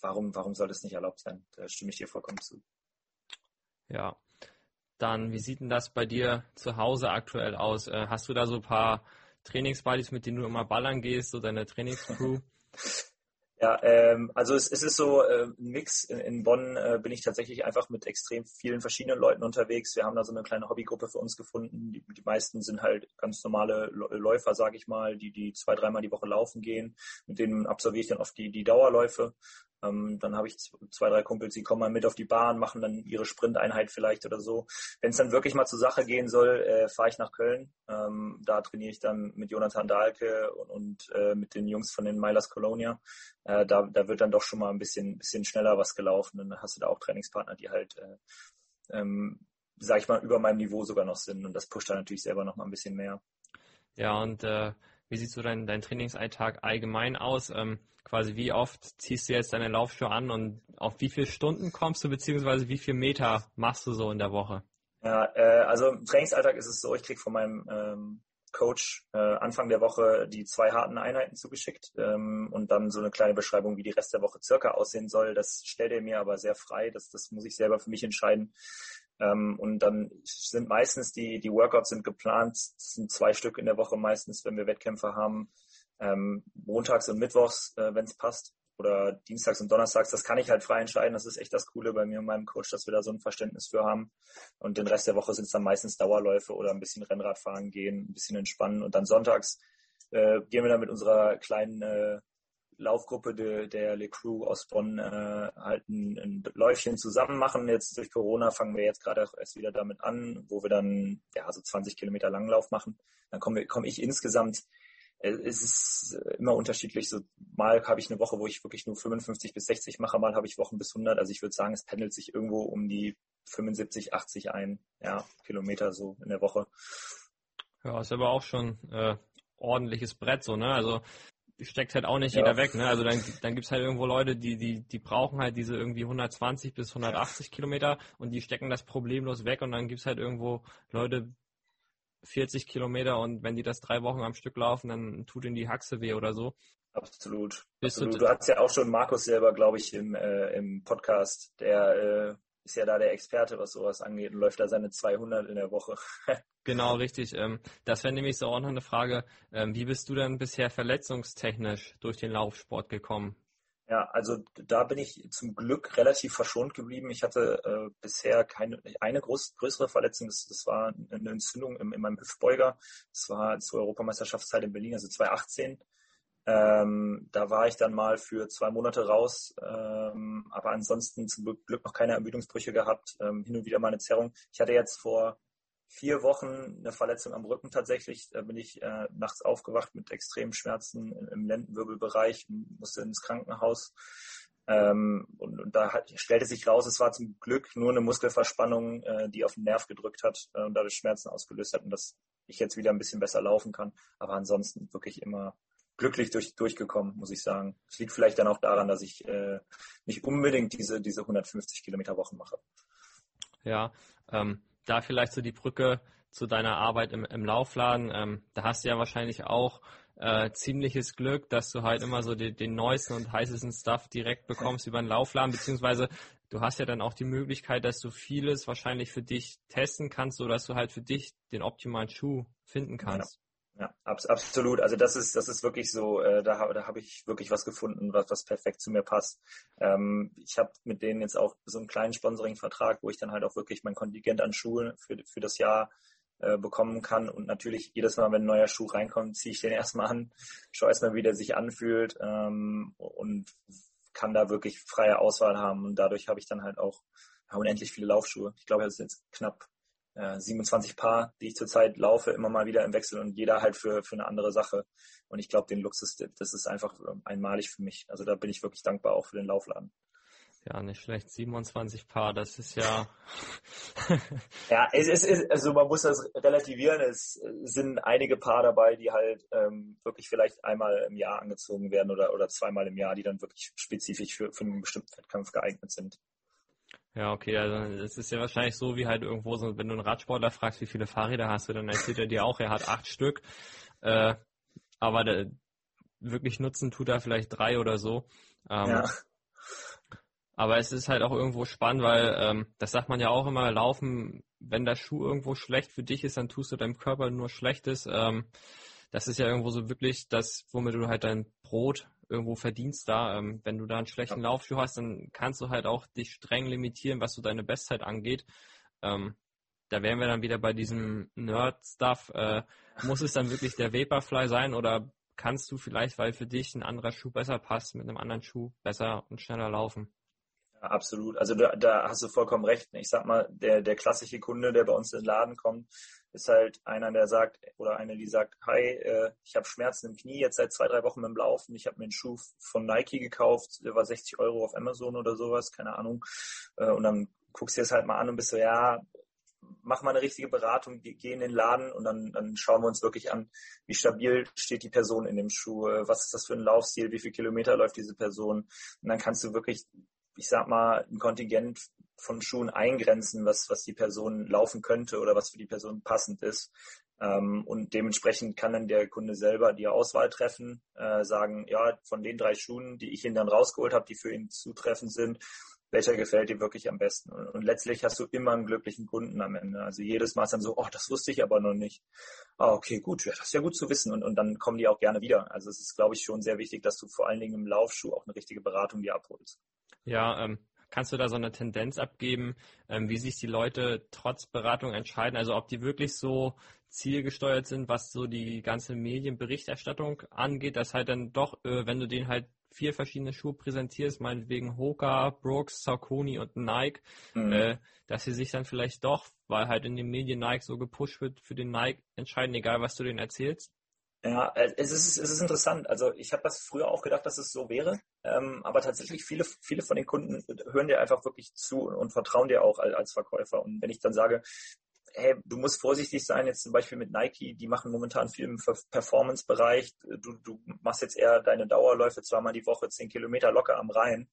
warum, warum soll das nicht erlaubt sein? Da stimme ich dir vollkommen zu. Ja. Dann, wie sieht denn das bei dir zu Hause aktuell aus? Äh, hast du da so ein paar Trainingsbuddies, mit denen du immer ballern gehst, so deine Trainingscrew? Ja, ähm, also es, es ist so äh, ein Mix. In, in Bonn äh, bin ich tatsächlich einfach mit extrem vielen verschiedenen Leuten unterwegs. Wir haben da so eine kleine Hobbygruppe für uns gefunden. Die, die meisten sind halt ganz normale Läufer, sage ich mal, die die zwei, dreimal die Woche laufen gehen. Mit denen absolviere ich dann oft die, die Dauerläufe. Ähm, dann habe ich zwei, drei Kumpels, die kommen mal mit auf die Bahn, machen dann ihre Sprinteinheit vielleicht oder so. Wenn es dann wirklich mal zur Sache gehen soll, äh, fahre ich nach Köln. Ähm, da trainiere ich dann mit Jonathan Dahlke und, und äh, mit den Jungs von den Milers Colonia. Äh, da, da wird dann doch schon mal ein bisschen, bisschen schneller was gelaufen. Dann hast du da auch Trainingspartner, die halt äh, ähm, sag ich mal, über meinem Niveau sogar noch sind. Und das pusht dann natürlich selber noch mal ein bisschen mehr. Ja, und äh, wie sieht so dein, dein Trainingsalltag allgemein aus? Ähm, quasi wie oft ziehst du jetzt deine Laufschuhe an und auf wie viele Stunden kommst du, beziehungsweise wie viele Meter machst du so in der Woche? Ja, äh, also im Trainingsalltag ist es so, ich krieg von meinem ähm, Coach äh, Anfang der Woche die zwei harten Einheiten zugeschickt ähm, und dann so eine kleine Beschreibung, wie die Rest der Woche circa aussehen soll. Das stellt er mir aber sehr frei. Das, das muss ich selber für mich entscheiden. Ähm, und dann sind meistens die, die Workouts sind geplant, sind zwei Stück in der Woche meistens, wenn wir Wettkämpfe haben, ähm, montags und mittwochs, äh, wenn es passt, oder dienstags und donnerstags. Das kann ich halt frei entscheiden. Das ist echt das Coole bei mir und meinem Coach, dass wir da so ein Verständnis für haben. Und den Rest der Woche sind es dann meistens Dauerläufe oder ein bisschen Rennradfahren gehen, ein bisschen entspannen. Und dann sonntags äh, gehen wir dann mit unserer kleinen äh, Laufgruppe de, der Le Crew aus Bonn äh, halt ein, ein Läufchen zusammen machen. Jetzt durch Corona fangen wir jetzt gerade erst wieder damit an, wo wir dann ja so 20 Kilometer Langlauf machen. Dann komme komm ich insgesamt, äh, es ist immer unterschiedlich. So mal habe ich eine Woche, wo ich wirklich nur 55 bis 60 mache, mal habe ich Wochen bis 100. Also ich würde sagen, es pendelt sich irgendwo um die 75, 80 ein, ja Kilometer so in der Woche. Ja, ist aber auch schon äh, ordentliches Brett so, ne? Also steckt halt auch nicht ja. jeder weg. Ne? Also dann, dann gibt es halt irgendwo Leute, die, die, die brauchen halt diese irgendwie 120 bis 180 Kilometer und die stecken das problemlos weg und dann gibt es halt irgendwo Leute 40 Kilometer und wenn die das drei Wochen am Stück laufen, dann tut ihnen die Haxe weh oder so. Absolut. Absolut. Du, du hast ja auch schon Markus selber, glaube ich, im, äh, im Podcast, der äh, ist ja da der Experte, was sowas angeht und läuft da seine 200 in der Woche. genau, richtig. Ähm, das wäre nämlich so auch noch eine Frage. Ähm, wie bist du denn bisher verletzungstechnisch durch den Laufsport gekommen? Ja, also da bin ich zum Glück relativ verschont geblieben. Ich hatte äh, bisher keine eine groß, größere Verletzung. Das, das war eine Entzündung in, in meinem Hüftbeuger. Das war zur Europameisterschaftszeit in Berlin, also 2018. Ähm, da war ich dann mal für zwei Monate raus, ähm, aber ansonsten zum Glück noch keine Ermüdungsbrüche gehabt, ähm, hin und wieder mal eine Zerrung. Ich hatte jetzt vor vier Wochen eine Verletzung am Rücken tatsächlich. Da bin ich äh, nachts aufgewacht mit extremen Schmerzen im Lendenwirbelbereich musste ins Krankenhaus. Ähm, und, und, da hat, stellte sich raus, es war zum Glück nur eine Muskelverspannung, äh, die auf den Nerv gedrückt hat äh, und dadurch Schmerzen ausgelöst hat und dass ich jetzt wieder ein bisschen besser laufen kann. Aber ansonsten wirklich immer glücklich durch, durchgekommen, muss ich sagen. Es liegt vielleicht dann auch daran, dass ich äh, nicht unbedingt diese, diese 150 Kilometer Wochen mache. Ja, ähm, da vielleicht so die Brücke zu deiner Arbeit im, im Laufladen. Ähm, da hast du ja wahrscheinlich auch äh, ziemliches Glück, dass du halt immer so die, den neuesten und heißesten Stuff direkt bekommst über den Laufladen, beziehungsweise du hast ja dann auch die Möglichkeit, dass du vieles wahrscheinlich für dich testen kannst, so dass du halt für dich den optimalen Schuh finden kannst. Ja, abs absolut. Also das ist, das ist wirklich so, äh, da, da habe ich wirklich was gefunden, was, was perfekt zu mir passt. Ähm, ich habe mit denen jetzt auch so einen kleinen Sponsoring-Vertrag, wo ich dann halt auch wirklich mein Kontingent an Schuhen für, für das Jahr äh, bekommen kann. Und natürlich jedes Mal, wenn ein neuer Schuh reinkommt, ziehe ich den erstmal an, schaue erstmal, wie der sich anfühlt ähm, und kann da wirklich freie Auswahl haben. Und dadurch habe ich dann halt auch unendlich viele Laufschuhe. Ich glaube, das ist jetzt knapp 27 äh, Paar, die ich zurzeit laufe, immer mal wieder im Wechsel und jeder halt für, für eine andere Sache. Und ich glaube, den Luxus, das ist einfach ähm, einmalig für mich. Also da bin ich wirklich dankbar auch für den Laufladen. Ja, nicht schlecht. 27 Paar, das ist ja. ja, es ist, also man muss das relativieren. Es sind einige Paar dabei, die halt ähm, wirklich vielleicht einmal im Jahr angezogen werden oder, oder zweimal im Jahr, die dann wirklich spezifisch für, für einen bestimmten Wettkampf geeignet sind. Ja, okay, also es ist ja wahrscheinlich so, wie halt irgendwo so, wenn du einen Radsportler fragst, wie viele Fahrräder hast du, dann erzählt er dir auch, er hat acht Stück. Äh, aber der, wirklich nutzen tut er vielleicht drei oder so. Ähm, ja. Aber es ist halt auch irgendwo spannend, weil ähm, das sagt man ja auch immer, laufen, wenn der Schuh irgendwo schlecht für dich ist, dann tust du deinem Körper nur Schlechtes. Ähm, das ist ja irgendwo so wirklich das, womit du halt dein Brot irgendwo verdienst da. Ähm, wenn du da einen schlechten ja. Laufschuh hast, dann kannst du halt auch dich streng limitieren, was so deine Bestzeit angeht. Ähm, da wären wir dann wieder bei diesem Nerd-Stuff. Äh, muss es dann wirklich der Vaporfly sein oder kannst du vielleicht, weil für dich ein anderer Schuh besser passt, mit einem anderen Schuh besser und schneller laufen. Ja, absolut. Also da, da hast du vollkommen recht. Ich sag mal, der, der klassische Kunde, der bei uns in den Laden kommt, ist halt einer, der sagt, oder eine, die sagt, hi, äh, ich habe Schmerzen im Knie, jetzt seit zwei, drei Wochen mit dem Laufen. Ich habe mir einen Schuh von Nike gekauft, der war 60 Euro auf Amazon oder sowas, keine Ahnung. Äh, und dann guckst du das halt mal an und bist so, ja, mach mal eine richtige Beratung, geh in den Laden und dann, dann schauen wir uns wirklich an, wie stabil steht die Person in dem Schuh, was ist das für ein Laufstil, wie viele Kilometer läuft diese Person. Und dann kannst du wirklich, ich sag mal, ein Kontingent von Schuhen eingrenzen, was, was die Person laufen könnte oder was für die Person passend ist. Ähm, und dementsprechend kann dann der Kunde selber die Auswahl treffen, äh, sagen, ja, von den drei Schuhen, die ich ihn dann rausgeholt habe, die für ihn zutreffend sind, welcher gefällt dir wirklich am besten. Und, und, letztlich hast du immer einen glücklichen Kunden am Ende. Also jedes Mal ist dann so, oh, das wusste ich aber noch nicht. Ah, okay, gut, ja, das ist ja gut zu wissen. Und, und dann kommen die auch gerne wieder. Also es ist, glaube ich, schon sehr wichtig, dass du vor allen Dingen im Laufschuh auch eine richtige Beratung dir abholst. Ja, ähm, kannst du da so eine Tendenz abgeben, ähm, wie sich die Leute trotz Beratung entscheiden? Also ob die wirklich so zielgesteuert sind, was so die ganze Medienberichterstattung angeht, dass halt dann doch, äh, wenn du den halt vier verschiedene Schuhe präsentierst, meinetwegen Hoka, Brooks, Saucony und Nike, mhm. äh, dass sie sich dann vielleicht doch, weil halt in den Medien Nike so gepusht wird, für den Nike entscheiden, egal was du denen erzählst? Ja, äh, es ist, es ist interessant. Also ich habe das früher auch gedacht, dass es so wäre. Ähm, aber tatsächlich viele, viele von den Kunden hören dir einfach wirklich zu und, vertrauen dir auch als, als Verkäufer. Und wenn ich dann sage, hey, du musst vorsichtig sein, jetzt zum Beispiel mit Nike, die machen momentan viel im Performance-Bereich. Du, du machst jetzt eher deine Dauerläufe zweimal die Woche, zehn Kilometer locker am Rhein.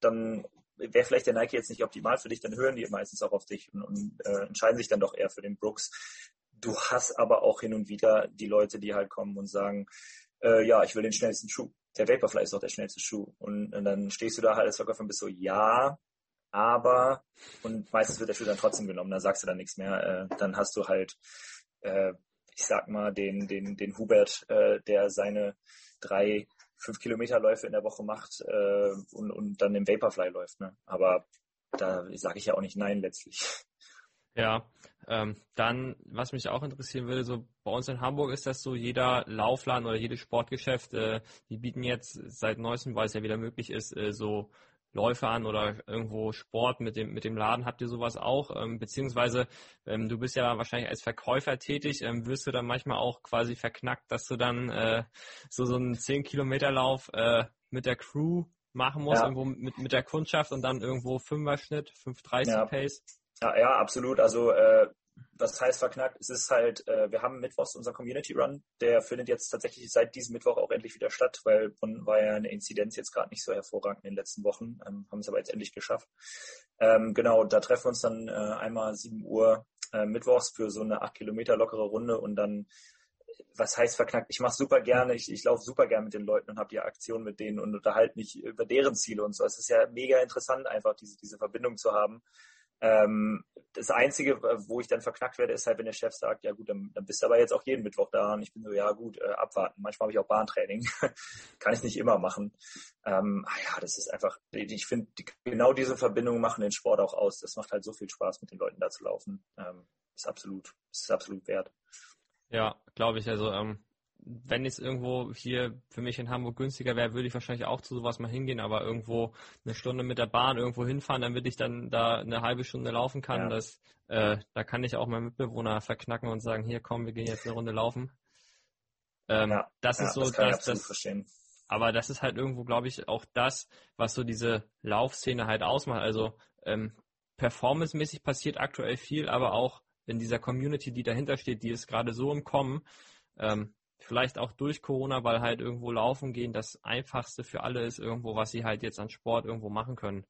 Dann wäre vielleicht der Nike jetzt nicht optimal für dich, dann hören die meistens auch auf dich und, und äh, entscheiden sich dann doch eher für den Brooks. Du hast aber auch hin und wieder die Leute, die halt kommen und sagen, äh, ja, ich will den schnellsten Schuh. Der Vaporfly ist doch der schnellste Schuh. Und, und dann stehst du da halt als Verkäufer und bist so, ja, aber, und meistens wird der Schuh dann trotzdem genommen, da sagst du dann nichts mehr. Äh, dann hast du halt, äh, ich sag mal, den, den, den Hubert, äh, der seine drei, fünf Kilometer Läufe in der Woche macht äh, und, und dann im Vaporfly läuft. Ne? Aber da sage ich ja auch nicht nein letztlich. Ja, ähm, dann, was mich auch interessieren würde, so bei uns in Hamburg ist das so, jeder Laufladen oder jedes Sportgeschäft, äh, die bieten jetzt seit neuestem, weil es ja wieder möglich ist, äh, so Läufe an oder irgendwo Sport mit dem, mit dem Laden. Habt ihr sowas auch? Ähm, beziehungsweise ähm, du bist ja wahrscheinlich als Verkäufer tätig. Ähm, wirst du dann manchmal auch quasi verknackt, dass du dann äh, so, so einen 10-Kilometer-Lauf äh, mit der Crew machen musst, ja. irgendwo mit, mit der Kundschaft und dann irgendwo Fünfer-Schnitt, 5,30 ja. Pace? Ja, ja, absolut. Also äh, was heißt verknackt? Es ist halt, äh, wir haben mittwochs unser Community Run, der findet jetzt tatsächlich seit diesem Mittwoch auch endlich wieder statt, weil Bonn war ja eine Inzidenz jetzt gerade nicht so hervorragend in den letzten Wochen, ähm, haben es aber jetzt endlich geschafft. Ähm, genau, da treffen wir uns dann äh, einmal 7 Uhr äh, mittwochs für so eine 8 Kilometer lockere Runde und dann was heißt verknackt? Ich mache super gerne, ich, ich laufe super gerne mit den Leuten und habe die Aktion mit denen und unterhalte mich über deren Ziele und so. Es ist ja mega interessant, einfach diese, diese Verbindung zu haben. Ähm, das Einzige, wo ich dann verknackt werde, ist halt, wenn der Chef sagt, ja gut, dann, dann bist du aber jetzt auch jeden Mittwoch da. Und ich bin so, ja gut, äh, abwarten. Manchmal habe ich auch Bahntraining. Kann ich nicht immer machen. Ähm, ah ja, das ist einfach, ich finde, die, genau diese Verbindungen machen den Sport auch aus. Das macht halt so viel Spaß, mit den Leuten da zu laufen. Ähm, ist absolut, ist absolut wert. Ja, glaube ich. Also ähm, wenn es irgendwo hier für mich in Hamburg günstiger wäre, würde ich wahrscheinlich auch zu sowas mal hingehen, aber irgendwo eine Stunde mit der Bahn irgendwo hinfahren, damit ich dann da eine halbe Stunde laufen kann, ja. das, äh, da kann ich auch meinen Mitbewohner verknacken und sagen, hier komm, wir gehen jetzt eine Runde laufen. Ähm, ja, das ist ja, so, das, das, das aber das ist halt irgendwo, glaube ich, auch das, was so diese Laufszene halt ausmacht. Also ähm, performancemäßig passiert aktuell viel, aber auch in dieser Community, die dahinter steht, die ist gerade so im Kommen. Ähm, vielleicht auch durch Corona, weil halt irgendwo laufen gehen das einfachste für alle ist irgendwo, was sie halt jetzt an Sport irgendwo machen können.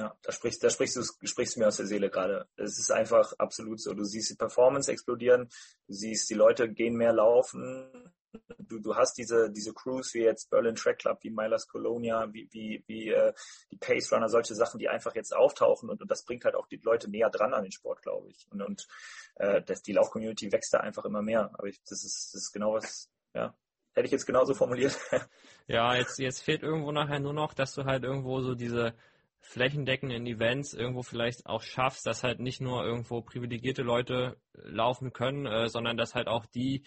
Ja, da sprichst, da sprichst du, sprichst du mir aus der Seele gerade. Es ist einfach absolut so. Du siehst die Performance explodieren, du siehst, die Leute gehen mehr laufen, du, du hast diese, diese Crews wie jetzt Berlin Track Club, wie Milas Colonia, wie, wie, wie äh, die Pace Runner, solche Sachen, die einfach jetzt auftauchen und, und das bringt halt auch die Leute näher dran an den Sport, glaube ich. Und, und äh, das, die Lauf-Community wächst da einfach immer mehr. Aber ich, das, ist, das ist genau was, ja, hätte ich jetzt genauso formuliert. ja, jetzt, jetzt fehlt irgendwo nachher nur noch, dass du halt irgendwo so diese flächendeckenden Events irgendwo vielleicht auch schaffst, dass halt nicht nur irgendwo privilegierte Leute laufen können, äh, sondern dass halt auch die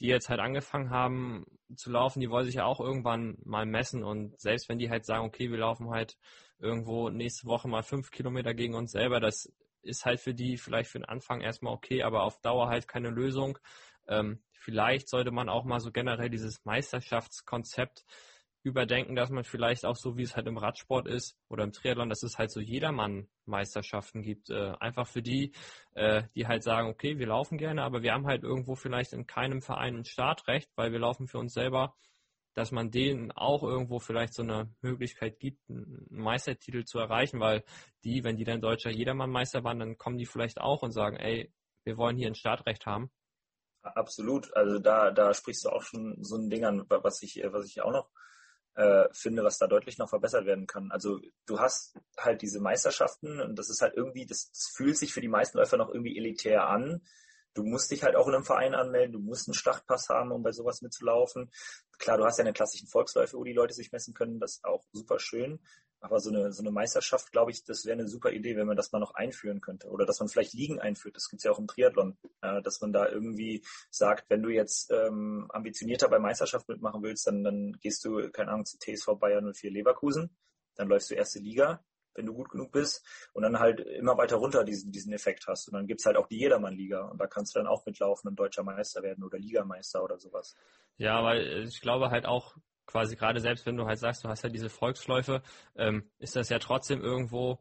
die jetzt halt angefangen haben, zu laufen, die wollen sich ja auch irgendwann mal messen und selbst wenn die halt sagen, okay, wir laufen halt irgendwo nächste Woche mal fünf Kilometer gegen uns selber, das ist halt für die vielleicht für den Anfang erstmal okay, aber auf Dauer halt keine Lösung. Ähm, vielleicht sollte man auch mal so generell dieses Meisterschaftskonzept überdenken, dass man vielleicht auch so, wie es halt im Radsport ist oder im Triathlon, dass es halt so Jedermann-Meisterschaften gibt. Äh, einfach für die, äh, die halt sagen, okay, wir laufen gerne, aber wir haben halt irgendwo vielleicht in keinem Verein ein Startrecht, weil wir laufen für uns selber, dass man denen auch irgendwo vielleicht so eine Möglichkeit gibt, einen Meistertitel zu erreichen, weil die, wenn die dann deutscher Jedermann-Meister waren, dann kommen die vielleicht auch und sagen, ey, wir wollen hier ein Startrecht haben. Absolut. Also da, da sprichst du auch schon so ein Ding an, was ich, was ich auch noch äh, finde, was da deutlich noch verbessert werden kann. Also du hast halt diese Meisterschaften und das ist halt irgendwie, das, das fühlt sich für die meisten Läufer noch irgendwie elitär an. Du musst dich halt auch in einem Verein anmelden, du musst einen Startpass haben, um bei sowas mitzulaufen. Klar, du hast ja eine klassischen Volksläufe, wo die Leute sich messen können, das ist auch super schön. Aber so eine, so eine Meisterschaft, glaube ich, das wäre eine super Idee, wenn man das mal noch einführen könnte. Oder dass man vielleicht Ligen einführt. Das gibt es ja auch im Triathlon. Äh, dass man da irgendwie sagt, wenn du jetzt ähm, ambitionierter bei Meisterschaft mitmachen willst, dann, dann gehst du, keine Ahnung, zu TSV Bayern 04 Leverkusen. Dann läufst du erste Liga, wenn du gut genug bist. Und dann halt immer weiter runter diesen, diesen Effekt hast. Und dann gibt's halt auch die Jedermann-Liga. Und da kannst du dann auch mitlaufen und deutscher Meister werden oder Ligameister oder sowas. Ja, weil ich glaube halt auch, quasi gerade selbst wenn du halt sagst, du hast ja diese Volksläufe, ähm, ist das ja trotzdem irgendwo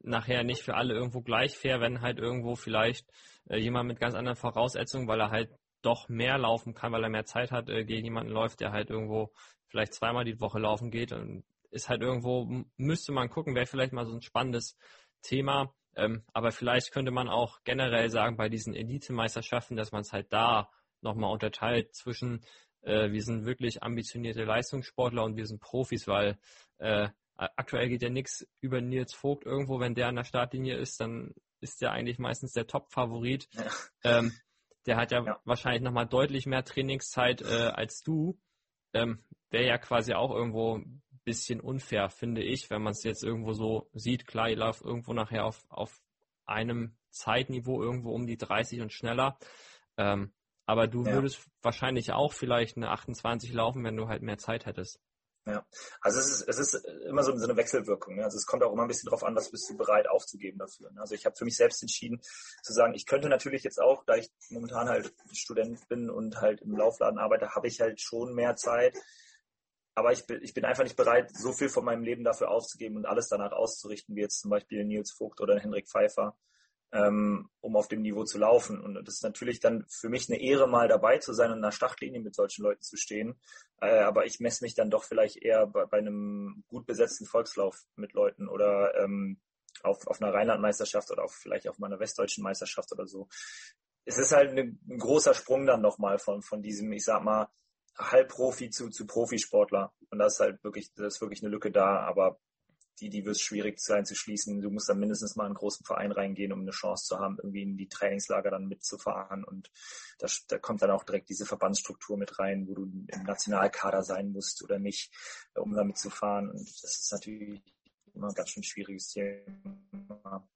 nachher nicht für alle irgendwo gleich fair, wenn halt irgendwo vielleicht äh, jemand mit ganz anderen Voraussetzungen, weil er halt doch mehr laufen kann, weil er mehr Zeit hat, äh, gegen jemanden läuft, der halt irgendwo vielleicht zweimal die Woche laufen geht und ist halt irgendwo, müsste man gucken, wäre vielleicht mal so ein spannendes Thema. Ähm, aber vielleicht könnte man auch generell sagen, bei diesen Elite-Meisterschaften, dass man es halt da nochmal unterteilt zwischen äh, wir sind wirklich ambitionierte Leistungssportler und wir sind Profis, weil äh, aktuell geht ja nichts über Nils Vogt irgendwo, wenn der an der Startlinie ist, dann ist der eigentlich meistens der Top-Favorit. Ja. Ähm, der hat ja, ja. wahrscheinlich nochmal deutlich mehr Trainingszeit äh, als du. Ähm, Wäre ja quasi auch irgendwo bisschen unfair, finde ich, wenn man es jetzt irgendwo so sieht. Klar, ihr lauft irgendwo nachher auf, auf einem Zeitniveau irgendwo um die 30 und schneller. Ähm, aber du ja. würdest wahrscheinlich auch vielleicht eine 28 laufen, wenn du halt mehr Zeit hättest. Ja, also es ist, es ist immer so eine Wechselwirkung. Ne? Also es kommt auch immer ein bisschen darauf an, was bist du bereit aufzugeben dafür. Ne? Also ich habe für mich selbst entschieden zu sagen, ich könnte natürlich jetzt auch, da ich momentan halt Student bin und halt im Laufladen arbeite, habe ich halt schon mehr Zeit. Aber ich bin, ich bin einfach nicht bereit, so viel von meinem Leben dafür aufzugeben und alles danach auszurichten, wie jetzt zum Beispiel Nils Vogt oder Henrik Pfeiffer ähm, um auf dem Niveau zu laufen. Und das ist natürlich dann für mich eine Ehre, mal dabei zu sein und an der Startlinie mit solchen Leuten zu stehen. Äh, aber ich messe mich dann doch vielleicht eher bei, bei, einem gut besetzten Volkslauf mit Leuten oder ähm, auf, auf einer Rheinlandmeisterschaft oder auf, vielleicht auf meiner westdeutschen Meisterschaft oder so. Es ist halt ein großer Sprung dann nochmal von, von diesem, ich sag mal, Halbprofi zu, zu Profisportler. Und das ist halt wirklich, das ist wirklich eine Lücke da. Aber die, die wird es schwierig sein zu schließen. Du musst dann mindestens mal in einen großen Verein reingehen, um eine Chance zu haben, irgendwie in die Trainingslager dann mitzufahren. Und da, da kommt dann auch direkt diese Verbandsstruktur mit rein, wo du im Nationalkader sein musst oder nicht, um damit zu fahren. Und das ist natürlich immer ein ganz schön schwieriges Thema.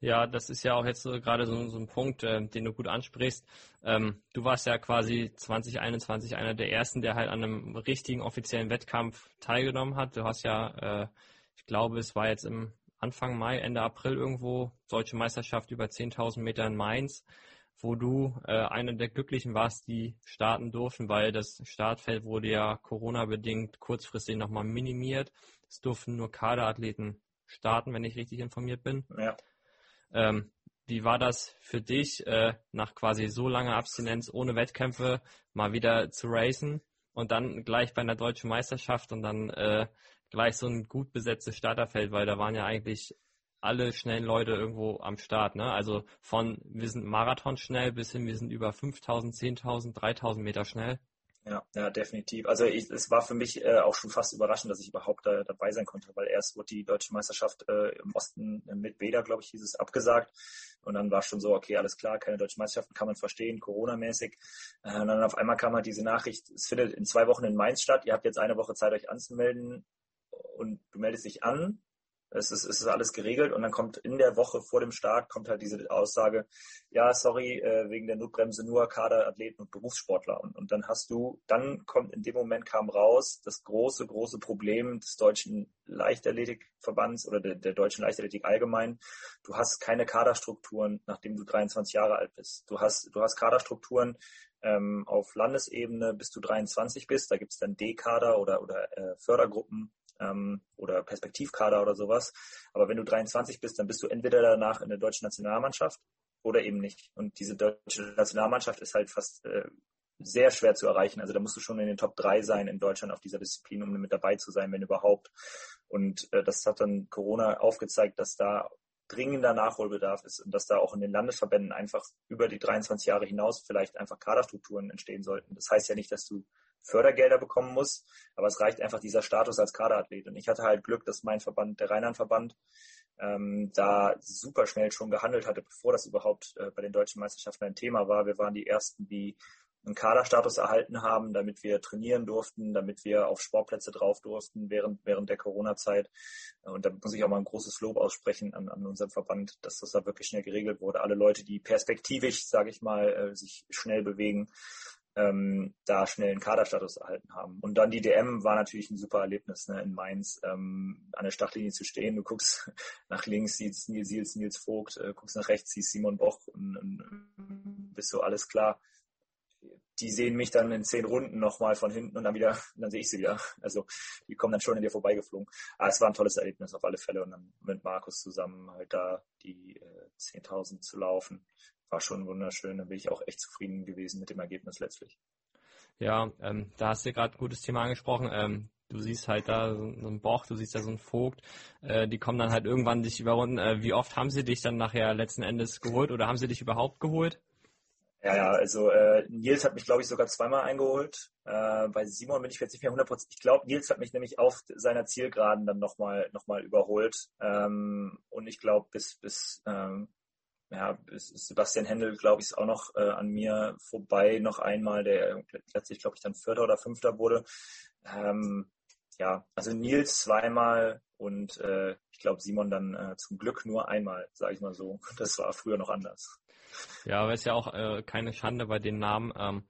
Ja, das ist ja auch jetzt so, gerade so, so, ein Punkt, äh, den du gut ansprichst. Ähm, du warst ja quasi 2021 einer der ersten, der halt an einem richtigen offiziellen Wettkampf teilgenommen hat. Du hast ja äh, ich glaube, es war jetzt im Anfang Mai, Ende April irgendwo, deutsche Meisterschaft über 10.000 Meter in Mainz, wo du äh, einer der Glücklichen warst, die starten durften, weil das Startfeld wurde ja Corona-bedingt kurzfristig nochmal minimiert. Es durften nur Kaderathleten starten, wenn ich richtig informiert bin. Ja. Ähm, wie war das für dich, äh, nach quasi so langer Abstinenz ohne Wettkämpfe mal wieder zu racen und dann gleich bei einer deutschen Meisterschaft und dann äh, gleich so ein gut besetztes Starterfeld, weil da waren ja eigentlich alle schnellen Leute irgendwo am Start. Ne? Also von wir sind Marathon schnell bis hin wir sind über 5000, 10.000, 3000 Meter schnell. Ja, ja, definitiv. Also ich, es war für mich äh, auch schon fast überraschend, dass ich überhaupt da, dabei sein konnte, weil erst wurde die deutsche Meisterschaft äh, im Osten mit Beda, glaube ich, hieß es, abgesagt. Und dann war schon so, okay, alles klar, keine deutsche Meisterschaften kann man verstehen, Corona-mäßig. Äh, und dann auf einmal kam halt diese Nachricht, es findet in zwei Wochen in Mainz statt, ihr habt jetzt eine Woche Zeit, euch anzumelden und du meldest dich an Es ist, es ist alles geregelt und dann kommt in der Woche vor dem Start kommt halt diese Aussage, ja, sorry, äh, wegen der Notbremse nur Kaderathleten und Berufssportler. Und, und dann hast du, dann kommt in dem Moment kam raus das große, große Problem des deutschen Leichtathletikverbands oder der, der deutschen Leichtathletik allgemein. Du hast keine Kaderstrukturen, nachdem du 23 Jahre alt bist. Du hast, du hast Kaderstrukturen, ähm, auf Landesebene bis du 23 bist. Da gibt es dann D-Kader oder, oder äh, Fördergruppen ähm, oder Perspektivkader oder sowas. Aber wenn du 23 bist, dann bist du entweder danach in der deutschen Nationalmannschaft oder eben nicht. Und diese deutsche Nationalmannschaft ist halt fast äh, sehr schwer zu erreichen. Also da musst du schon in den Top 3 sein in Deutschland auf dieser Disziplin, um mit dabei zu sein, wenn überhaupt. Und äh, das hat dann Corona aufgezeigt, dass da dringender Nachholbedarf ist und dass da auch in den Landesverbänden einfach über die 23 Jahre hinaus vielleicht einfach Kaderstrukturen entstehen sollten. Das heißt ja nicht, dass du Fördergelder bekommen musst, aber es reicht einfach dieser Status als Kaderathlet. Und ich hatte halt Glück, dass mein Verband, der Rheinland-Verband, ähm, da super schnell schon gehandelt hatte, bevor das überhaupt äh, bei den deutschen Meisterschaften ein Thema war. Wir waren die ersten, die einen Kaderstatus erhalten haben, damit wir trainieren durften, damit wir auf Sportplätze drauf durften während, während der Corona-Zeit. Und da muss ich auch mal ein großes Lob aussprechen an, an unserem Verband, dass das da wirklich schnell geregelt wurde. Alle Leute, die perspektivisch, sage ich mal, äh, sich schnell bewegen, ähm, da schnell einen Kaderstatus erhalten haben. Und dann die DM war natürlich ein super Erlebnis ne, in Mainz, ähm, an der Startlinie zu stehen. Du guckst nach links, siehst Nils Siels, Nils Vogt, äh, guckst nach rechts, siehst Simon Boch und, und bist so alles klar die sehen mich dann in zehn Runden nochmal von hinten und dann wieder, dann sehe ich sie wieder. Also die kommen dann schon in dir vorbeigeflogen. Aber es war ein tolles Erlebnis auf alle Fälle und dann mit Markus zusammen halt da die äh, 10.000 zu laufen, war schon wunderschön. Da bin ich auch echt zufrieden gewesen mit dem Ergebnis letztlich. Ja, ähm, da hast du gerade ein gutes Thema angesprochen. Ähm, du siehst halt da so einen Boch, du siehst da so einen Vogt, äh, die kommen dann halt irgendwann dich überrunden. Äh, wie oft haben sie dich dann nachher letzten Endes geholt oder haben sie dich überhaupt geholt? Ja, ja, also äh, Nils hat mich, glaube ich, sogar zweimal eingeholt. Äh, bei Simon bin ich jetzt nicht mehr 100%. Ich glaube, Nils hat mich nämlich auf seiner Zielgeraden dann nochmal noch mal überholt. Ähm, und ich glaube, bis, bis, ähm, ja, Sebastian Händel, glaube ich, ist auch noch äh, an mir vorbei, noch einmal, der letztlich, glaube ich, dann Vierter oder Fünfter wurde. Ähm, ja, also Nils zweimal und äh, ich glaube Simon dann äh, zum Glück nur einmal, sage ich mal so. Das war früher noch anders. Ja, aber ist ja auch äh, keine Schande bei den Namen. Ähm,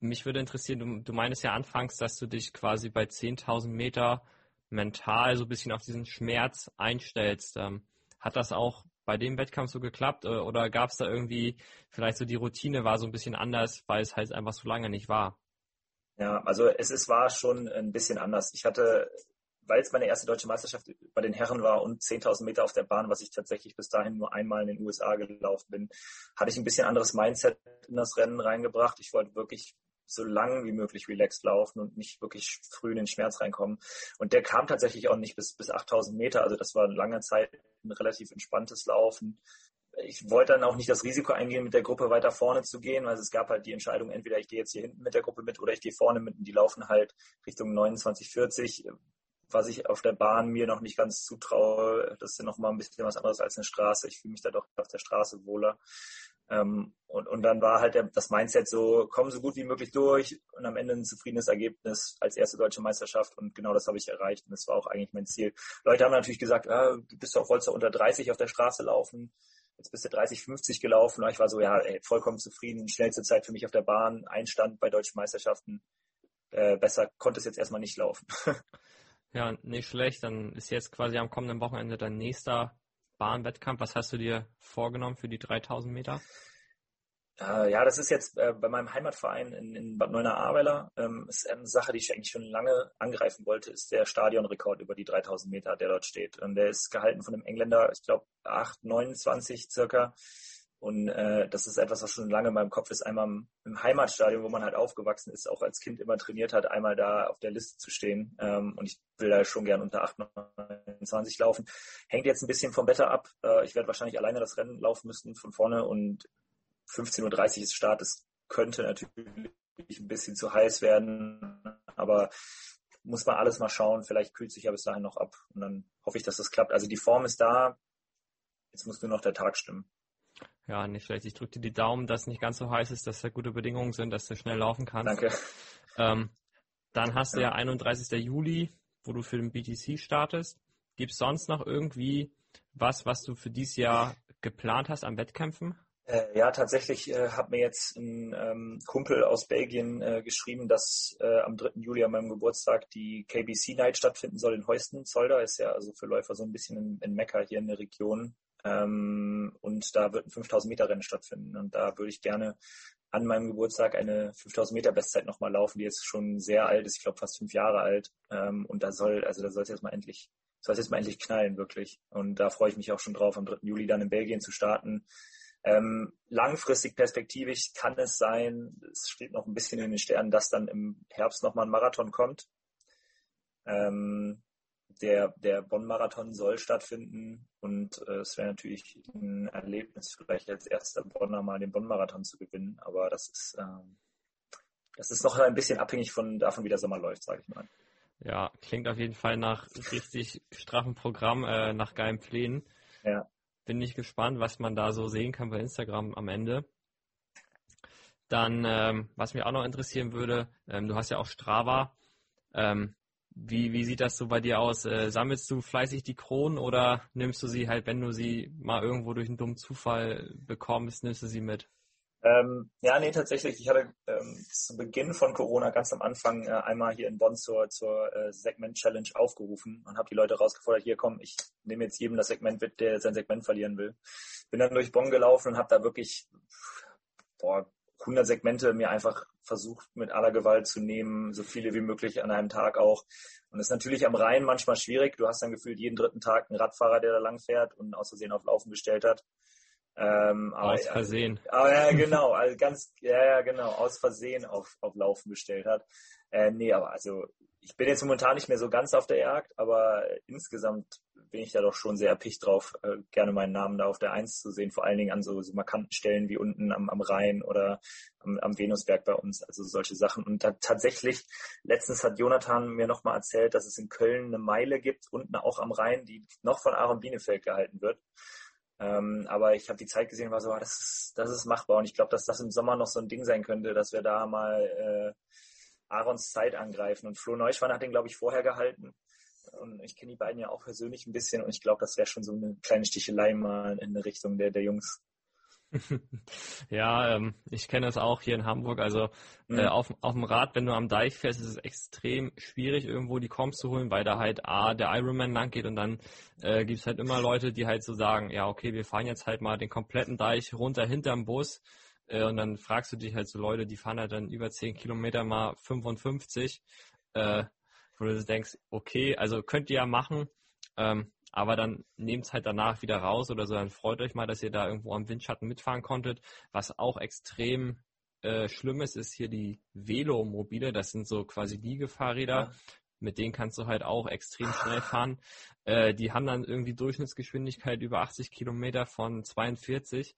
mich würde interessieren, du, du meinst ja anfangs, dass du dich quasi bei 10.000 Meter mental so ein bisschen auf diesen Schmerz einstellst. Ähm, hat das auch bei dem Wettkampf so geklappt äh, oder gab es da irgendwie vielleicht so die Routine war so ein bisschen anders, weil es halt einfach so lange nicht war? Ja, also es ist, war schon ein bisschen anders. Ich hatte weil es meine erste deutsche Meisterschaft bei den Herren war und 10.000 Meter auf der Bahn, was ich tatsächlich bis dahin nur einmal in den USA gelaufen bin, hatte ich ein bisschen anderes Mindset in das Rennen reingebracht. Ich wollte wirklich so lang wie möglich relaxed laufen und nicht wirklich früh in den Schmerz reinkommen. Und der kam tatsächlich auch nicht bis, bis 8000 Meter. Also das war lange Zeit ein relativ entspanntes Laufen. Ich wollte dann auch nicht das Risiko eingehen, mit der Gruppe weiter vorne zu gehen. Also es gab halt die Entscheidung, entweder ich gehe jetzt hier hinten mit der Gruppe mit oder ich gehe vorne mit. Und die laufen halt Richtung 29, 40 was ich auf der Bahn mir noch nicht ganz zutraue. Das ist ja noch mal ein bisschen was anderes als eine Straße. Ich fühle mich da doch auf der Straße wohler. Ähm, und, und dann war halt der, das Mindset so, komm so gut wie möglich durch und am Ende ein zufriedenes Ergebnis als erste deutsche Meisterschaft und genau das habe ich erreicht und das war auch eigentlich mein Ziel. Leute haben natürlich gesagt, ah, du bist doch, wolltest du unter 30 auf der Straße laufen, jetzt bist du 30, 50 gelaufen und ich war so, ja, ey, vollkommen zufrieden, schnellste Zeit für mich auf der Bahn, Einstand bei deutschen Meisterschaften, äh, besser konnte es jetzt erstmal nicht laufen. Ja, nicht schlecht. Dann ist jetzt quasi am kommenden Wochenende dein nächster Bahnwettkampf. Was hast du dir vorgenommen für die 3000 Meter? Äh, ja, das ist jetzt äh, bei meinem Heimatverein in, in Bad Neuenahr-Ahrweiler. Ähm, ist eine Sache, die ich eigentlich schon lange angreifen wollte, ist der Stadionrekord über die 3000 Meter, der dort steht. Und der ist gehalten von einem Engländer, ich glaube 8, 29 circa. Und äh, das ist etwas, was schon lange in meinem Kopf ist. Einmal im, im, Heimatstadion, wo man halt aufgewachsen ist, auch als Kind immer trainiert hat, einmal da auf der Liste zu stehen. Ähm, und ich will da schon gern unter 8, 29 laufen. Hängt jetzt ein bisschen vom Wetter ab. Äh, ich werde wahrscheinlich alleine das Rennen laufen müssen von vorne und 15.30 Uhr ist Start. Es könnte natürlich ein bisschen zu heiß werden, aber muss man alles mal schauen. Vielleicht kühlt sich ja bis dahin noch ab und dann hoffe ich, dass das klappt. Also die Form ist da. Jetzt muss nur noch der Tag stimmen. Ja, nicht schlecht. Ich drücke dir die Daumen, dass es nicht ganz so heiß ist, dass da gute Bedingungen sind, dass du schnell laufen kannst. Danke. Ähm, dann hast du ja 31. Juli, wo du für den BTC startest. Gibt es sonst noch irgendwie was, was du für dieses Jahr geplant hast an Wettkämpfen? Äh, ja, tatsächlich äh, hat mir jetzt ein ähm, Kumpel aus Belgien äh, geschrieben, dass äh, am 3. Juli an meinem Geburtstag die KBC Night stattfinden soll in Heusten. Zolder ist ja also für Läufer so ein bisschen in, in Mekka hier in der Region. Ähm, und da wird ein 5000 Meter Rennen stattfinden. Und da würde ich gerne an meinem Geburtstag eine 5000 Meter Bestzeit nochmal laufen, die jetzt schon sehr alt ist, ich glaube fast fünf Jahre alt. Ähm, und da soll, also da soll es jetzt mal endlich, soll es jetzt mal endlich knallen, wirklich. Und da freue ich mich auch schon drauf, am 3. Juli dann in Belgien zu starten. Ähm, langfristig perspektivisch kann es sein, es steht noch ein bisschen in den Sternen, dass dann im Herbst nochmal ein Marathon kommt. Ähm, der, der Bonn-Marathon soll stattfinden und äh, es wäre natürlich ein Erlebnis, vielleicht als erster Bonner mal den Bonn-Marathon zu gewinnen, aber das ist, ähm, das ist noch ein bisschen abhängig von davon, wie der Sommer läuft, sage ich mal. Ja, klingt auf jeden Fall nach richtig straffen Programm, äh, nach geilen Plänen. Ja. Bin ich gespannt, was man da so sehen kann bei Instagram am Ende. Dann, ähm, was mich auch noch interessieren würde, ähm, du hast ja auch Strava. Ähm, wie, wie sieht das so bei dir aus? Äh, sammelst du fleißig die Kronen oder nimmst du sie halt, wenn du sie mal irgendwo durch einen dummen Zufall bekommst, nimmst du sie mit? Ähm, ja, nee, tatsächlich. Ich hatte ähm, zu Beginn von Corona ganz am Anfang äh, einmal hier in Bonn zur, zur äh, Segment-Challenge aufgerufen und habe die Leute rausgefordert, hier komm, ich nehme jetzt jedem das Segment mit, der sein Segment verlieren will. Bin dann durch Bonn gelaufen und habe da wirklich boah, 100 Segmente mir einfach versucht mit aller Gewalt zu nehmen, so viele wie möglich an einem Tag auch. Und das ist natürlich am Rhein manchmal schwierig. Du hast dann gefühlt jeden dritten Tag einen Radfahrer, der da lang fährt und aus Versehen auf Laufen gestellt hat. Ähm, aus aber, Versehen. Aber ja, genau, also ganz, ja, ja, genau, aus Versehen auf, auf Laufen gestellt hat. Äh, nee, aber also ich bin jetzt momentan nicht mehr so ganz auf der Jagd, aber insgesamt bin ich da doch schon sehr erpicht drauf, äh, gerne meinen Namen da auf der Eins zu sehen, vor allen Dingen an so, so markanten Stellen wie unten am, am Rhein oder am, am Venusberg bei uns, also solche Sachen. Und da, tatsächlich, letztens hat Jonathan mir nochmal erzählt, dass es in Köln eine Meile gibt, unten auch am Rhein, die noch von Aaron Bienefeld gehalten wird. Ähm, aber ich habe die Zeit gesehen war so, ah, das, ist, das ist machbar. Und ich glaube, dass das im Sommer noch so ein Ding sein könnte, dass wir da mal äh, Aarons Zeit angreifen. Und Flo Neuschwan hat den, glaube ich, vorher gehalten. Und ich kenne die beiden ja auch persönlich ein bisschen und ich glaube, das wäre schon so eine kleine Stichelei mal in der Richtung der, der Jungs. ja, ähm, ich kenne das auch hier in Hamburg. Also mhm. äh, auf, auf dem Rad, wenn du am Deich fährst, ist es extrem schwierig, irgendwo die Comps zu holen, weil da halt A, der Ironman lang geht und dann äh, gibt es halt immer Leute, die halt so sagen, ja, okay, wir fahren jetzt halt mal den kompletten Deich runter hinterm Bus. Äh, und dann fragst du dich halt so Leute, die fahren halt dann über 10 Kilometer mal 55. Äh, wo du denkst, okay, also könnt ihr ja machen, ähm, aber dann nehmt es halt danach wieder raus oder so, dann freut euch mal, dass ihr da irgendwo am Windschatten mitfahren konntet. Was auch extrem äh, schlimm ist, ist hier die Velomobile, das sind so quasi Liegefahrräder. Ja. Mit denen kannst du halt auch extrem schnell fahren. Äh, die haben dann irgendwie Durchschnittsgeschwindigkeit über 80 Kilometer von 42.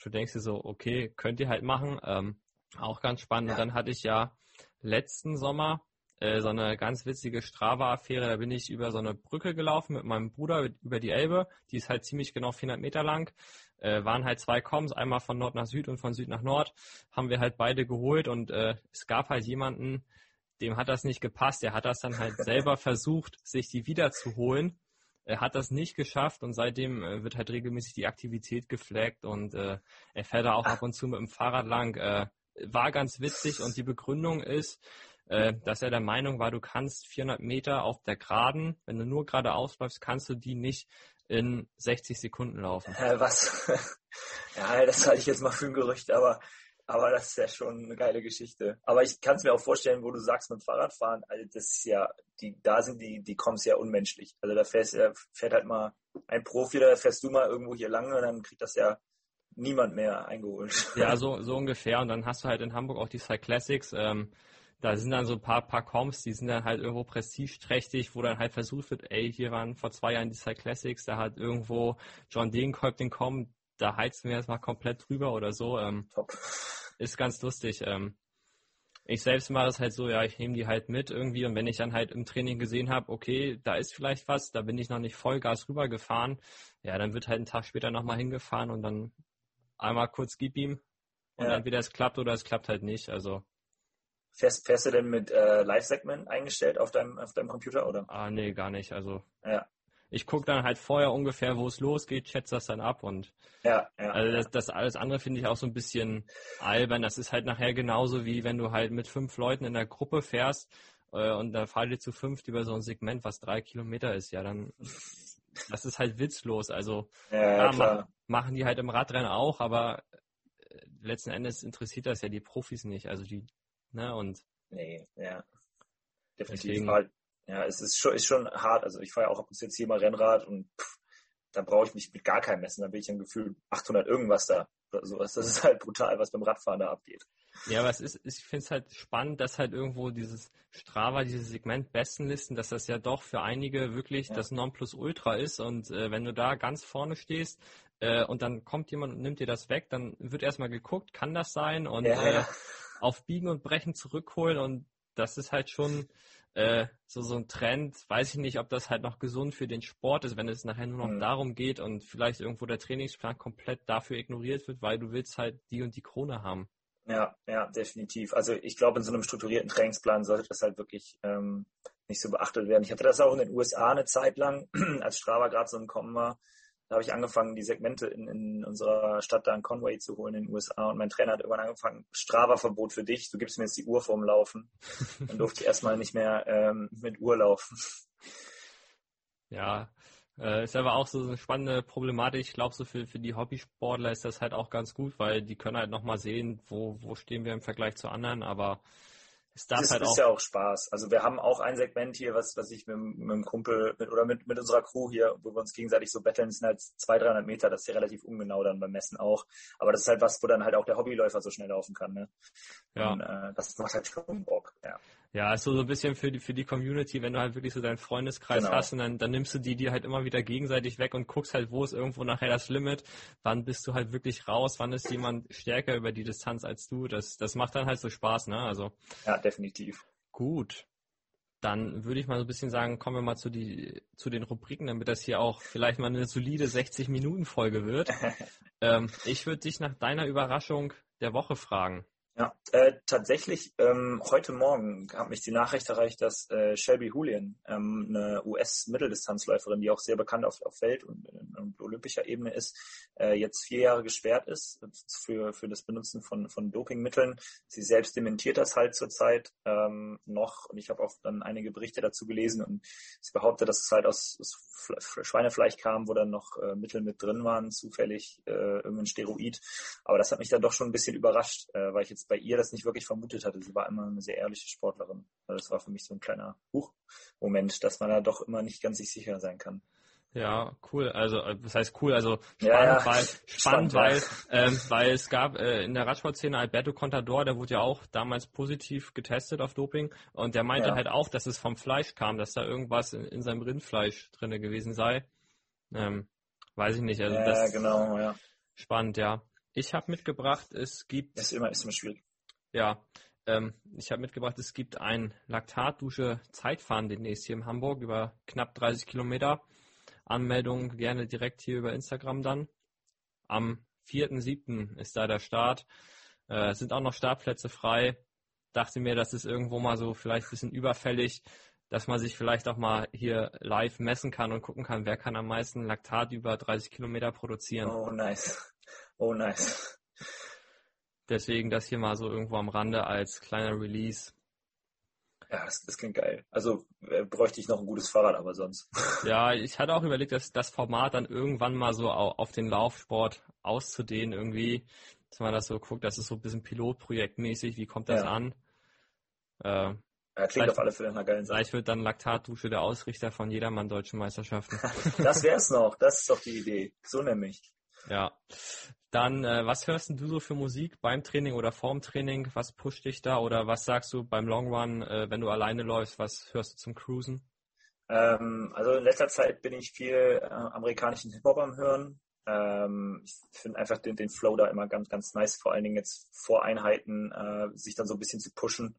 Du denkst dir so, okay, könnt ihr halt machen. Ähm, auch ganz spannend. Ja. Und dann hatte ich ja letzten Sommer äh, so eine ganz witzige Strava-Affäre. Da bin ich über so eine Brücke gelaufen mit meinem Bruder über die Elbe. Die ist halt ziemlich genau 400 Meter lang. Äh, waren halt zwei Koms, einmal von Nord nach Süd und von Süd nach Nord. Haben wir halt beide geholt und äh, es gab halt jemanden, dem hat das nicht gepasst. Der hat das dann halt selber versucht, sich die wiederzuholen. Er hat das nicht geschafft und seitdem äh, wird halt regelmäßig die Aktivität geflaggt und äh, er fährt da auch ab und zu mit dem Fahrrad lang. Äh, war ganz witzig und die Begründung ist, äh, dass er der Meinung war, du kannst 400 Meter auf der Geraden, wenn du nur geradeaus läufst, kannst du die nicht in 60 Sekunden laufen. Äh, was? ja, das halte ich jetzt mal für ein Gerücht, aber, aber das ist ja schon eine geile Geschichte. Aber ich kann es mir auch vorstellen, wo du sagst mit Fahrradfahren, also das ist ja, die, da sind die, die Koms ja unmenschlich. Also da fährst, fährt halt mal ein Profi, da fährst du mal irgendwo hier lang und dann kriegt das ja niemand mehr eingeholt. Ja, so, so ungefähr. Und dann hast du halt in Hamburg auch die Cyclassics. Ähm, da sind dann so ein paar, paar Comps, die sind dann halt irgendwo prestigeträchtig, wo dann halt versucht wird, ey, hier waren vor zwei Jahren die Cyclassics, da hat irgendwo John Degenkolb den Com, da heizen wir jetzt mal komplett drüber oder so. Ähm, Top. Ist ganz lustig. Ähm, ich selbst mache es halt so, ja, ich nehme die halt mit irgendwie und wenn ich dann halt im Training gesehen habe, okay, da ist vielleicht was, da bin ich noch nicht Vollgas rübergefahren, ja, dann wird halt einen Tag später nochmal hingefahren und dann einmal kurz gib ihm und ja. entweder es klappt oder es klappt halt nicht. Also Fährst, fährst du denn mit äh, Live-Segment eingestellt auf deinem, auf deinem Computer, oder? Ah, nee, gar nicht. Also ja. ich gucke dann halt vorher ungefähr, wo es losgeht, schätze das dann ab und ja, ja, also das, das alles andere finde ich auch so ein bisschen albern. Das ist halt nachher genauso wie wenn du halt mit fünf Leuten in der Gruppe fährst äh, und dann fahrt ihr zu fünft über so ein Segment, was drei Kilometer ist. Ja, dann das ist halt witzlos. Also ja, machen, machen die halt im Radrennen auch, aber äh, letzten Endes interessiert das ja die Profis nicht. Also die, ne, und. Nee, ja. Definitiv. Deswegen, halt, ja, es ist schon, ist schon hart. Also ich fahre ja auch ab und zu jetzt hier mal Rennrad und pff, da brauche ich mich mit gar keinem messen. Da bin ich im Gefühl 800 irgendwas da. sowas. Das ist halt brutal, was beim Radfahren da abgeht. Ja, aber es ist, ich finde es halt spannend, dass halt irgendwo dieses Strava, dieses Segment Bestenlisten, dass das ja doch für einige wirklich ja. das Nonplusultra ist. Und äh, wenn du da ganz vorne stehst äh, und dann kommt jemand und nimmt dir das weg, dann wird erstmal geguckt, kann das sein? Und ja, äh, auf Biegen und Brechen zurückholen. Und das ist halt schon äh, so, so ein Trend. Weiß ich nicht, ob das halt noch gesund für den Sport ist, wenn es nachher nur noch mhm. darum geht und vielleicht irgendwo der Trainingsplan komplett dafür ignoriert wird, weil du willst halt die und die Krone haben. Ja, ja, definitiv. Also ich glaube, in so einem strukturierten Trainingsplan sollte das halt wirklich ähm, nicht so beachtet werden. Ich hatte das auch in den USA eine Zeit lang, als Strava gerade so im Kommen war. Da habe ich angefangen, die Segmente in, in unserer Stadt da in Conway zu holen in den USA. Und mein Trainer hat irgendwann angefangen, Strava-Verbot für dich, du gibst mir jetzt die Uhr vorm Laufen. Dann durfte ich erstmal nicht mehr ähm, mit Uhr laufen. Ja, äh, ist aber auch so eine spannende Problematik. Ich glaube, so für, für die Hobbysportler ist das halt auch ganz gut, weil die können halt nochmal sehen, wo, wo stehen wir im Vergleich zu anderen, aber es darf das halt ist auch ja auch Spaß. Also wir haben auch ein Segment hier, was, was ich mit, mit einem Kumpel mit, oder mit, mit unserer Crew hier, wo wir uns gegenseitig so betteln, sind halt 200, 300 Meter. Das ist ja relativ ungenau dann beim Messen auch. Aber das ist halt was, wo dann halt auch der Hobbyläufer so schnell laufen kann. Ne? Ja. Und, äh, das macht halt schon Bock. Ja. Ja, ist so, ein bisschen für die, für die Community, wenn du halt wirklich so deinen Freundeskreis genau. hast und dann, dann nimmst du die, die halt immer wieder gegenseitig weg und guckst halt, wo ist irgendwo nachher das Limit, wann bist du halt wirklich raus, wann ist jemand stärker über die Distanz als du. Das, das macht dann halt so Spaß, ne? Also. Ja, definitiv. Gut. Dann würde ich mal so ein bisschen sagen, kommen wir mal zu, die, zu den Rubriken, damit das hier auch vielleicht mal eine solide 60-Minuten-Folge wird. ähm, ich würde dich nach deiner Überraschung der Woche fragen. Ja, äh, tatsächlich ähm, heute Morgen hat mich die Nachricht erreicht, dass äh, Shelby Julian, ähm, eine US-Mitteldistanzläuferin, die auch sehr bekannt auf, auf Welt- und, und olympischer Ebene ist, äh, jetzt vier Jahre gesperrt ist für, für das Benutzen von, von Dopingmitteln. Sie selbst dementiert das halt zurzeit ähm, noch und ich habe auch dann einige Berichte dazu gelesen und sie behauptet, dass es halt aus, aus Schweinefleisch kam, wo dann noch äh, Mittel mit drin waren, zufällig äh, irgendein Steroid. Aber das hat mich dann doch schon ein bisschen überrascht, äh, weil ich jetzt bei ihr das nicht wirklich vermutet hatte. Sie war immer eine sehr ehrliche Sportlerin. Also das war für mich so ein kleiner Huch-Moment, dass man da doch immer nicht ganz sich sicher sein kann. Ja, cool. Also, äh, was heißt cool? Also spannend, ja, ja. weil, spannend, spannend weil, ähm, weil es gab äh, in der Radsportszene Alberto Contador, der wurde ja auch damals positiv getestet auf Doping und der meinte ja. halt auch, dass es vom Fleisch kam, dass da irgendwas in, in seinem Rindfleisch drinne gewesen sei. Ähm, weiß ich nicht. Also ja, das genau, ja. Spannend, ja. Ich habe mitgebracht, es gibt. Ist immer, ist immer schwierig. Ja, ähm, ich habe mitgebracht, es gibt ein Laktatdusche Zeitfahren demnächst hier in Hamburg über knapp 30 Kilometer. Anmeldung gerne direkt hier über Instagram dann. Am 4.7. ist da der Start. Äh, sind auch noch Startplätze frei. Dachte mir, das ist irgendwo mal so vielleicht ein bisschen überfällig, dass man sich vielleicht auch mal hier live messen kann und gucken kann, wer kann am meisten Laktat über 30 Kilometer produzieren. Oh, nice. Oh, nice. Deswegen das hier mal so irgendwo am Rande als kleiner Release. Ja, das, das klingt geil. Also äh, bräuchte ich noch ein gutes Fahrrad, aber sonst. Ja, ich hatte auch überlegt, dass das Format dann irgendwann mal so auf den Laufsport auszudehnen irgendwie, dass man das so guckt, das ist so ein bisschen Pilotprojektmäßig, wie kommt das ja. an? Äh, ja, klingt auf alle Fälle nach geilen Sache. Vielleicht wird dann Laktatdusche der Ausrichter von jedermann deutschen Meisterschaften. das wär's noch, das ist doch die Idee. So nämlich. Ja. Dann, äh, was hörst du so für Musik beim Training oder vorm Training? Was pusht dich da? Oder was sagst du beim Long Run, äh, wenn du alleine läufst? Was hörst du zum Cruisen? Ähm, also in letzter Zeit bin ich viel äh, amerikanischen Hip-Hop am Hören. Ähm, ich finde einfach den, den Flow da immer ganz, ganz nice, vor allen Dingen jetzt vor Einheiten, äh, sich dann so ein bisschen zu pushen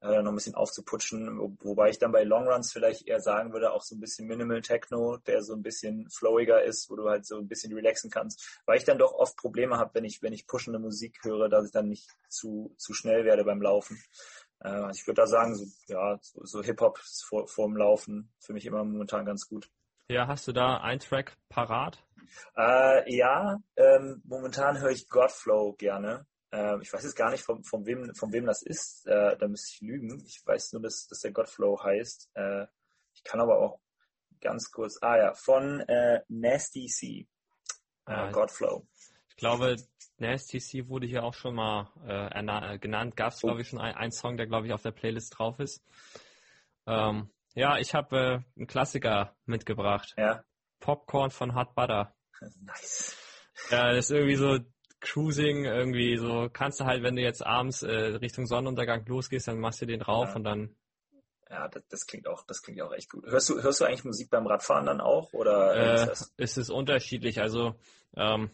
äh, noch ein bisschen aufzuputschen, wo, wobei ich dann bei Longruns vielleicht eher sagen würde, auch so ein bisschen Minimal Techno, der so ein bisschen flowiger ist, wo du halt so ein bisschen relaxen kannst, weil ich dann doch oft Probleme habe, wenn ich, wenn ich pushende Musik höre, dass ich dann nicht zu, zu schnell werde beim Laufen. Äh, ich würde da sagen, so, ja, so, so Hip-Hop vor, vor dem Laufen für mich immer momentan ganz gut. Ja, hast du da einen Track parat? Äh, ja, ähm, momentan höre ich Godflow gerne. Ähm, ich weiß jetzt gar nicht, von, von, wem, von wem das ist. Äh, da müsste ich lügen. Ich weiß nur, dass, dass der Godflow heißt. Äh, ich kann aber auch ganz kurz. Ah ja, von äh, Nasty C. Äh, Godflow. Ich glaube, Nasty C wurde hier auch schon mal äh, äh genannt. Gab es, glaube ich, schon ein, Song, der, glaube ich, auf der Playlist drauf ist. Ähm, ja, ich habe äh, einen Klassiker mitgebracht. Ja. Popcorn von Hot Butter. Nice. Ja, das ist irgendwie so Cruising, irgendwie so, kannst du halt, wenn du jetzt abends äh, Richtung Sonnenuntergang losgehst, dann machst du den drauf ja. und dann. Ja, das, das, klingt auch, das klingt auch echt gut. Hörst du, hörst du eigentlich Musik beim Radfahren dann auch oder äh, ist, ist es unterschiedlich? Also ähm,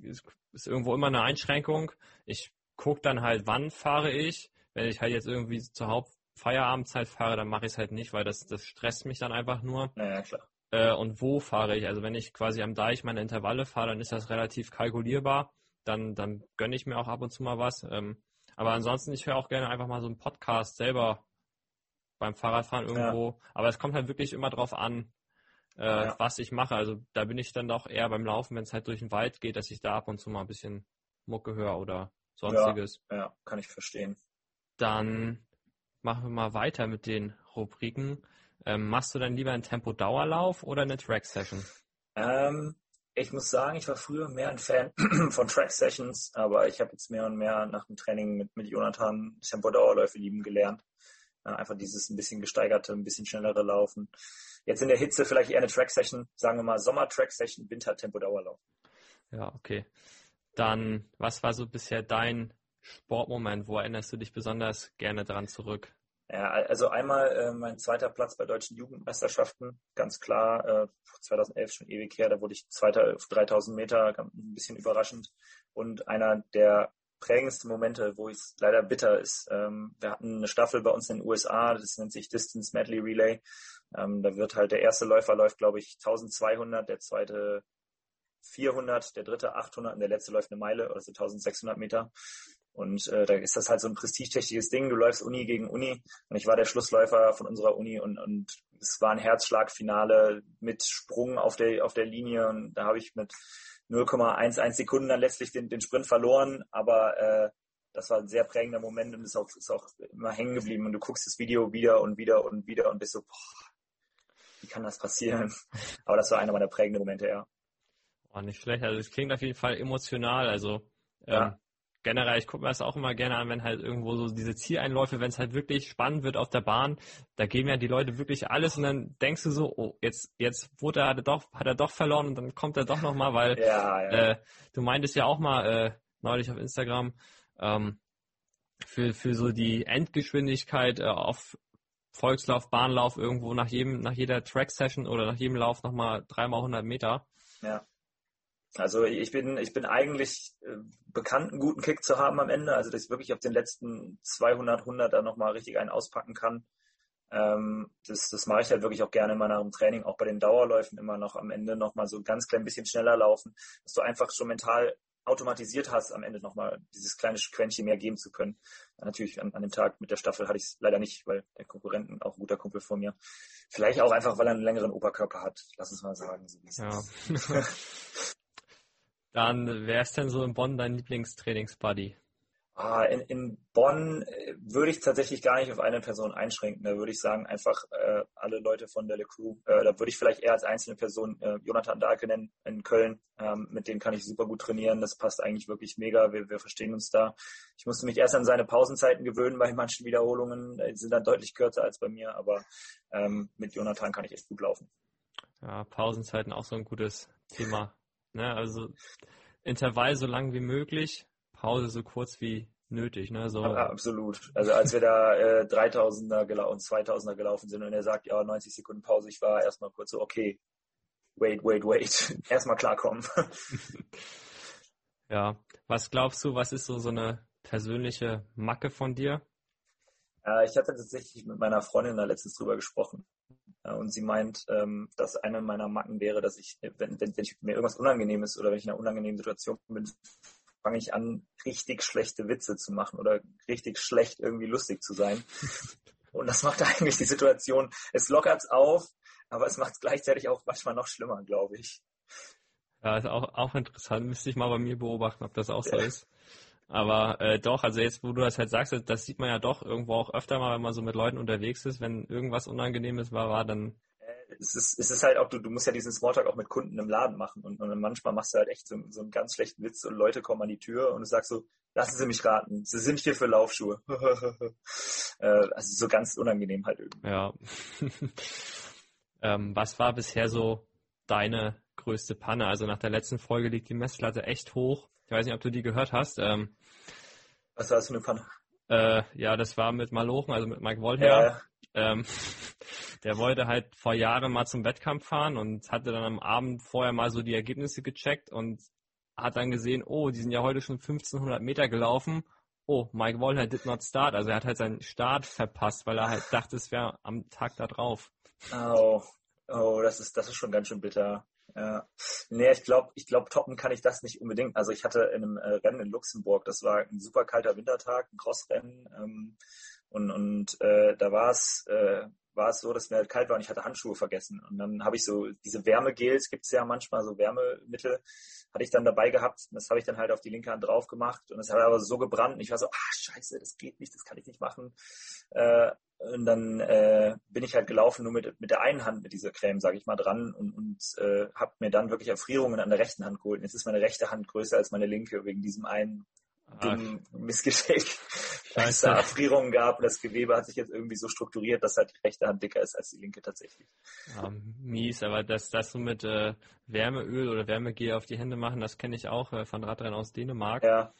ist, ist irgendwo immer eine Einschränkung. Ich gucke dann halt, wann fahre ich. Wenn ich halt jetzt irgendwie zur Hauptfeierabendzeit fahre, dann mache ich es halt nicht, weil das, das stresst mich dann einfach nur. Naja, klar. Äh, und wo fahre ich? Also wenn ich quasi am Deich meine Intervalle fahre, dann ist das relativ kalkulierbar dann, dann gönne ich mir auch ab und zu mal was. Ähm, aber ansonsten, ich höre auch gerne einfach mal so einen Podcast selber beim Fahrradfahren irgendwo. Ja. Aber es kommt halt wirklich immer drauf an, äh, ja. was ich mache. Also da bin ich dann doch eher beim Laufen, wenn es halt durch den Wald geht, dass ich da ab und zu mal ein bisschen Mucke höre oder sonstiges. Ja, ja, kann ich verstehen. Dann machen wir mal weiter mit den Rubriken. Ähm, machst du dann lieber einen Tempo-Dauerlauf oder eine Track-Session? Ähm, ich muss sagen, ich war früher mehr ein Fan von Track Sessions, aber ich habe jetzt mehr und mehr nach dem Training mit, mit Jonathan Tempo-Dauerläufe lieben gelernt. einfach dieses ein bisschen gesteigerte, ein bisschen schnellere Laufen. Jetzt in der Hitze vielleicht eher eine Track Session, sagen wir mal Sommer-Track Session, Winter-Tempo-Dauerlauf. Ja, okay. Dann, was war so bisher dein Sportmoment? Wo erinnerst du dich besonders gerne dran zurück? Ja, also einmal äh, mein zweiter Platz bei deutschen Jugendmeisterschaften, ganz klar, äh, 2011 schon ewig her, da wurde ich Zweiter auf 3000 Meter, ein bisschen überraschend. Und einer der prägendsten Momente, wo es leider bitter ist, ähm, wir hatten eine Staffel bei uns in den USA, das nennt sich Distance Medley Relay. Ähm, da wird halt der erste Läufer läuft, glaube ich, 1200, der zweite 400, der dritte 800 und der letzte läuft eine Meile, also 1600 Meter. Und äh, da ist das halt so ein prestigeträchtiges Ding. Du läufst Uni gegen Uni. Und ich war der Schlussläufer von unserer Uni und, und es war ein Herzschlagfinale mit Sprung auf der, auf der Linie. Und da habe ich mit 0,11 Sekunden dann letztlich den, den Sprint verloren. Aber äh, das war ein sehr prägender Moment und ist auch, ist auch immer hängen geblieben. Und du guckst das Video wieder und wieder und wieder und bist so, boah, wie kann das passieren? Aber das war einer meiner prägenden Momente, ja. Oh, nicht schlecht. Also es klingt auf jeden Fall emotional. Also ähm, ja generell, ich gucke mir das auch immer gerne an, wenn halt irgendwo so diese Zieleinläufe, wenn es halt wirklich spannend wird auf der Bahn, da geben ja die Leute wirklich alles und dann denkst du so, oh, jetzt, jetzt wurde er doch, hat er doch verloren und dann kommt er doch nochmal, weil ja, ja. Äh, du meintest ja auch mal äh, neulich auf Instagram, ähm, für, für so die Endgeschwindigkeit äh, auf Volkslauf, Bahnlauf irgendwo nach jedem, nach jeder Track-Session oder nach jedem Lauf nochmal dreimal 100 Meter. Ja. Also ich bin, ich bin eigentlich äh, bekannt, einen guten Kick zu haben am Ende, also dass ich wirklich auf den letzten 200, 100 da nochmal richtig einen auspacken kann. Ähm, das, das mache ich halt wirklich auch gerne in meinem Training, auch bei den Dauerläufen immer noch am Ende nochmal so ein ganz klein bisschen schneller laufen, dass du einfach schon mental automatisiert hast, am Ende nochmal dieses kleine Quäntchen mehr geben zu können. Natürlich an, an, dem Tag mit der Staffel hatte ich es leider nicht, weil der Konkurrenten auch ein guter Kumpel von mir. Vielleicht auch einfach, weil er einen längeren Oberkörper hat. Lass uns mal sagen, so wie es ja. Dann, wer ist denn so in Bonn dein Lieblingstrainingsbuddy? Ah, in, in Bonn äh, würde ich tatsächlich gar nicht auf eine Person einschränken. Da würde ich sagen, einfach äh, alle Leute von der Le Crew. Äh, da würde ich vielleicht eher als einzelne Person äh, Jonathan Dahlke nennen in Köln. Ähm, mit dem kann ich super gut trainieren. Das passt eigentlich wirklich mega. Wir, wir verstehen uns da. Ich musste mich erst an seine Pausenzeiten gewöhnen bei manchen Wiederholungen. Die sind dann deutlich kürzer als bei mir, aber ähm, mit Jonathan kann ich echt gut laufen. Ja, Pausenzeiten auch so ein gutes Thema. Ne? Also Intervall so lang wie möglich, Pause so kurz wie nötig. Ne? So. Ja, absolut. Also als wir da äh, 3000er gelau und 2000er gelaufen sind und er sagt, ja, 90 Sekunden Pause, ich war erstmal kurz so, okay, wait, wait, wait, erstmal klarkommen. ja, was glaubst du, was ist so, so eine persönliche Macke von dir? Äh, ich hatte tatsächlich mit meiner Freundin da letztens drüber gesprochen. Und sie meint, ähm, dass eine meiner Macken wäre, dass ich, wenn, wenn, wenn ich, mir irgendwas unangenehm ist oder wenn ich in einer unangenehmen Situation bin, fange ich an, richtig schlechte Witze zu machen oder richtig schlecht irgendwie lustig zu sein. Und das macht eigentlich die Situation, es lockert's auf, aber es macht es gleichzeitig auch manchmal noch schlimmer, glaube ich. Ja, ist auch, auch interessant. Müsste ich mal bei mir beobachten, ob das auch so ist. Aber äh, doch, also jetzt, wo du das halt sagst, das sieht man ja doch irgendwo auch öfter mal, wenn man so mit Leuten unterwegs ist, wenn irgendwas Unangenehmes war, war dann. Äh, es ist, es ist halt auch, du, du musst ja diesen Smalltalk auch mit Kunden im Laden machen und, und manchmal machst du halt echt so, so einen ganz schlechten Witz und Leute kommen an die Tür und du sagst so, lassen Sie mich raten, Sie sind hier für Laufschuhe. äh, also so ganz unangenehm halt irgendwie. Ja. ähm, was war bisher so deine größte Panne? Also nach der letzten Folge liegt die Messlatte echt hoch. Ich weiß nicht, ob du die gehört hast. Ähm, Was war das für eine Panne? Äh, ja, das war mit Malochen, also mit Mike Wollher. Ja, ja. Ähm, der wollte halt vor Jahren mal zum Wettkampf fahren und hatte dann am Abend vorher mal so die Ergebnisse gecheckt und hat dann gesehen, oh, die sind ja heute schon 1500 Meter gelaufen. Oh, Mike Wollher did not start. Also er hat halt seinen Start verpasst, weil er halt dachte, es wäre am Tag da drauf. Oh, oh, das ist, das ist schon ganz schön bitter. Ja. Nee, ich glaube, ich glaube, toppen kann ich das nicht unbedingt. Also ich hatte in einem äh, Rennen in Luxemburg, das war ein super kalter Wintertag, ein Crossrennen. Ähm, und und äh, da war es äh, war es so, dass mir halt kalt war und ich hatte Handschuhe vergessen. Und dann habe ich so diese Wärmegels, gibt es ja manchmal so Wärmemittel, hatte ich dann dabei gehabt. Und das habe ich dann halt auf die linke Hand drauf gemacht. Und es hat aber so gebrannt. Und ich war so, ah scheiße, das geht nicht, das kann ich nicht machen. Äh, und dann äh, bin ich halt gelaufen nur mit, mit der einen Hand mit dieser Creme, sage ich mal, dran und, und äh, habe mir dann wirklich Erfrierungen an der rechten Hand geholt. Und jetzt ist meine rechte Hand größer als meine linke wegen diesem einen dem Missgeschick, es da Erfrierungen gab und das Gewebe hat sich jetzt irgendwie so strukturiert, dass halt die rechte Hand dicker ist als die linke tatsächlich. Ja, mies, aber das, das so mit äh, Wärmeöl oder Wärmegel auf die Hände machen, das kenne ich auch äh, von Radrennen aus Dänemark. Ja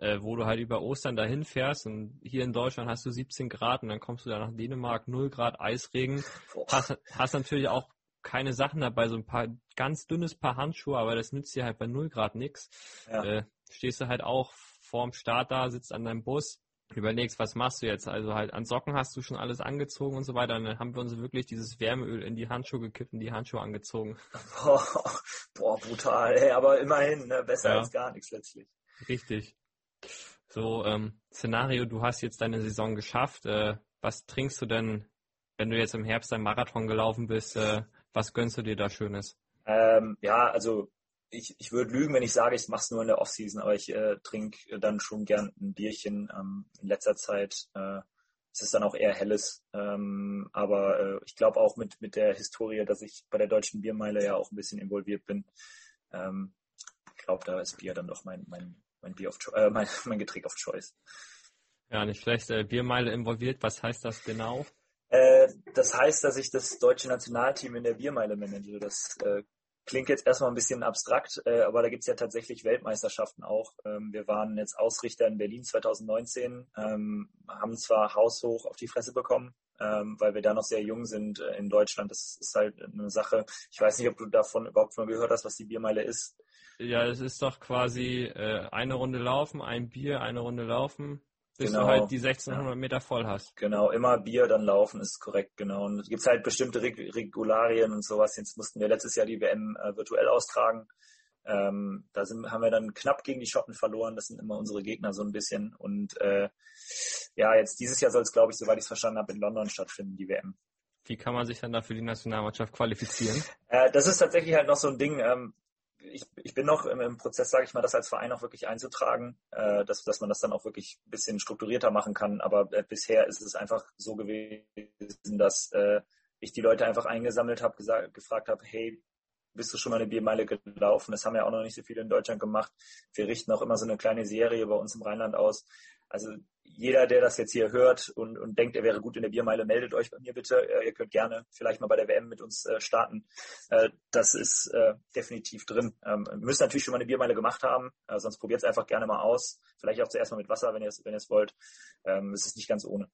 äh, wo du halt über Ostern dahin fährst und hier in Deutschland hast du 17 Grad und dann kommst du da nach Dänemark, 0 Grad Eisregen. Hast, hast natürlich auch keine Sachen dabei, so ein paar ganz dünnes Paar Handschuhe, aber das nützt dir halt bei 0 Grad nichts. Ja. Äh, stehst du halt auch vorm Start da, sitzt an deinem Bus, überlegst, was machst du jetzt? Also halt an Socken hast du schon alles angezogen und so weiter. Und dann haben wir uns wirklich dieses Wärmeöl in die Handschuhe gekippt und die Handschuhe angezogen. Boah, boah brutal, ey, aber immerhin, ne? besser ja. als gar nichts letztlich. Richtig. So, ähm, Szenario, du hast jetzt deine Saison geschafft. Äh, was trinkst du denn, wenn du jetzt im Herbst ein Marathon gelaufen bist? Äh, was gönnst du dir da Schönes? Ähm, ja, also ich, ich würde lügen, wenn ich sage, ich mache es nur in der Offseason, aber ich äh, trinke dann schon gern ein Bierchen. Ähm, in letzter Zeit äh, es ist dann auch eher helles. Ähm, aber äh, ich glaube auch mit, mit der Historie, dass ich bei der deutschen Biermeile ja auch ein bisschen involviert bin. Ähm, ich glaube, da ist Bier dann doch mein, mein mein Bier of äh, mein, mein Getränk of Choice. Ja, nicht schlecht. Äh, Biermeile involviert. Was heißt das genau? Äh, das heißt, dass ich das deutsche Nationalteam in der Biermeile manage. Das äh, klingt jetzt erstmal ein bisschen abstrakt, äh, aber da gibt es ja tatsächlich Weltmeisterschaften auch. Ähm, wir waren jetzt Ausrichter in Berlin 2019, ähm, haben zwar haushoch auf die Fresse bekommen, ähm, weil wir da noch sehr jung sind äh, in Deutschland. Das ist halt eine Sache. Ich weiß nicht, ob du davon überhaupt mal gehört hast, was die Biermeile ist. Ja, es ist doch quasi äh, eine Runde laufen, ein Bier, eine Runde laufen, bis genau. du halt die 1600 Meter voll hast. Genau, immer Bier, dann laufen ist korrekt, genau. Und es gibt halt bestimmte Reg Regularien und sowas. Jetzt mussten wir letztes Jahr die WM äh, virtuell austragen. Ähm, da sind, haben wir dann knapp gegen die Schotten verloren. Das sind immer unsere Gegner so ein bisschen. Und äh, ja, jetzt dieses Jahr soll es, glaube ich, soweit ich es verstanden habe, in London stattfinden, die WM. Wie kann man sich dann da für die Nationalmannschaft qualifizieren? Äh, das ist tatsächlich halt noch so ein Ding. Ähm, ich, ich bin noch im, im Prozess, sage ich mal, das als Verein auch wirklich einzutragen, äh, dass, dass man das dann auch wirklich ein bisschen strukturierter machen kann. Aber äh, bisher ist es einfach so gewesen, dass äh, ich die Leute einfach eingesammelt habe, gefragt habe, hey, bist du schon mal eine Biermeile gelaufen? Das haben ja auch noch nicht so viele in Deutschland gemacht. Wir richten auch immer so eine kleine Serie bei uns im Rheinland aus. Also jeder, der das jetzt hier hört und, und denkt, er wäre gut in der Biermeile, meldet euch bei mir bitte. Äh, ihr könnt gerne vielleicht mal bei der WM mit uns äh, starten. Äh, das ist definitiv drin. Ähm, müsst natürlich schon mal eine Biermeile gemacht haben, sonst probiert es einfach gerne mal aus. Vielleicht auch zuerst mal mit Wasser, wenn ihr es wollt. Ähm, es ist nicht ganz ohne.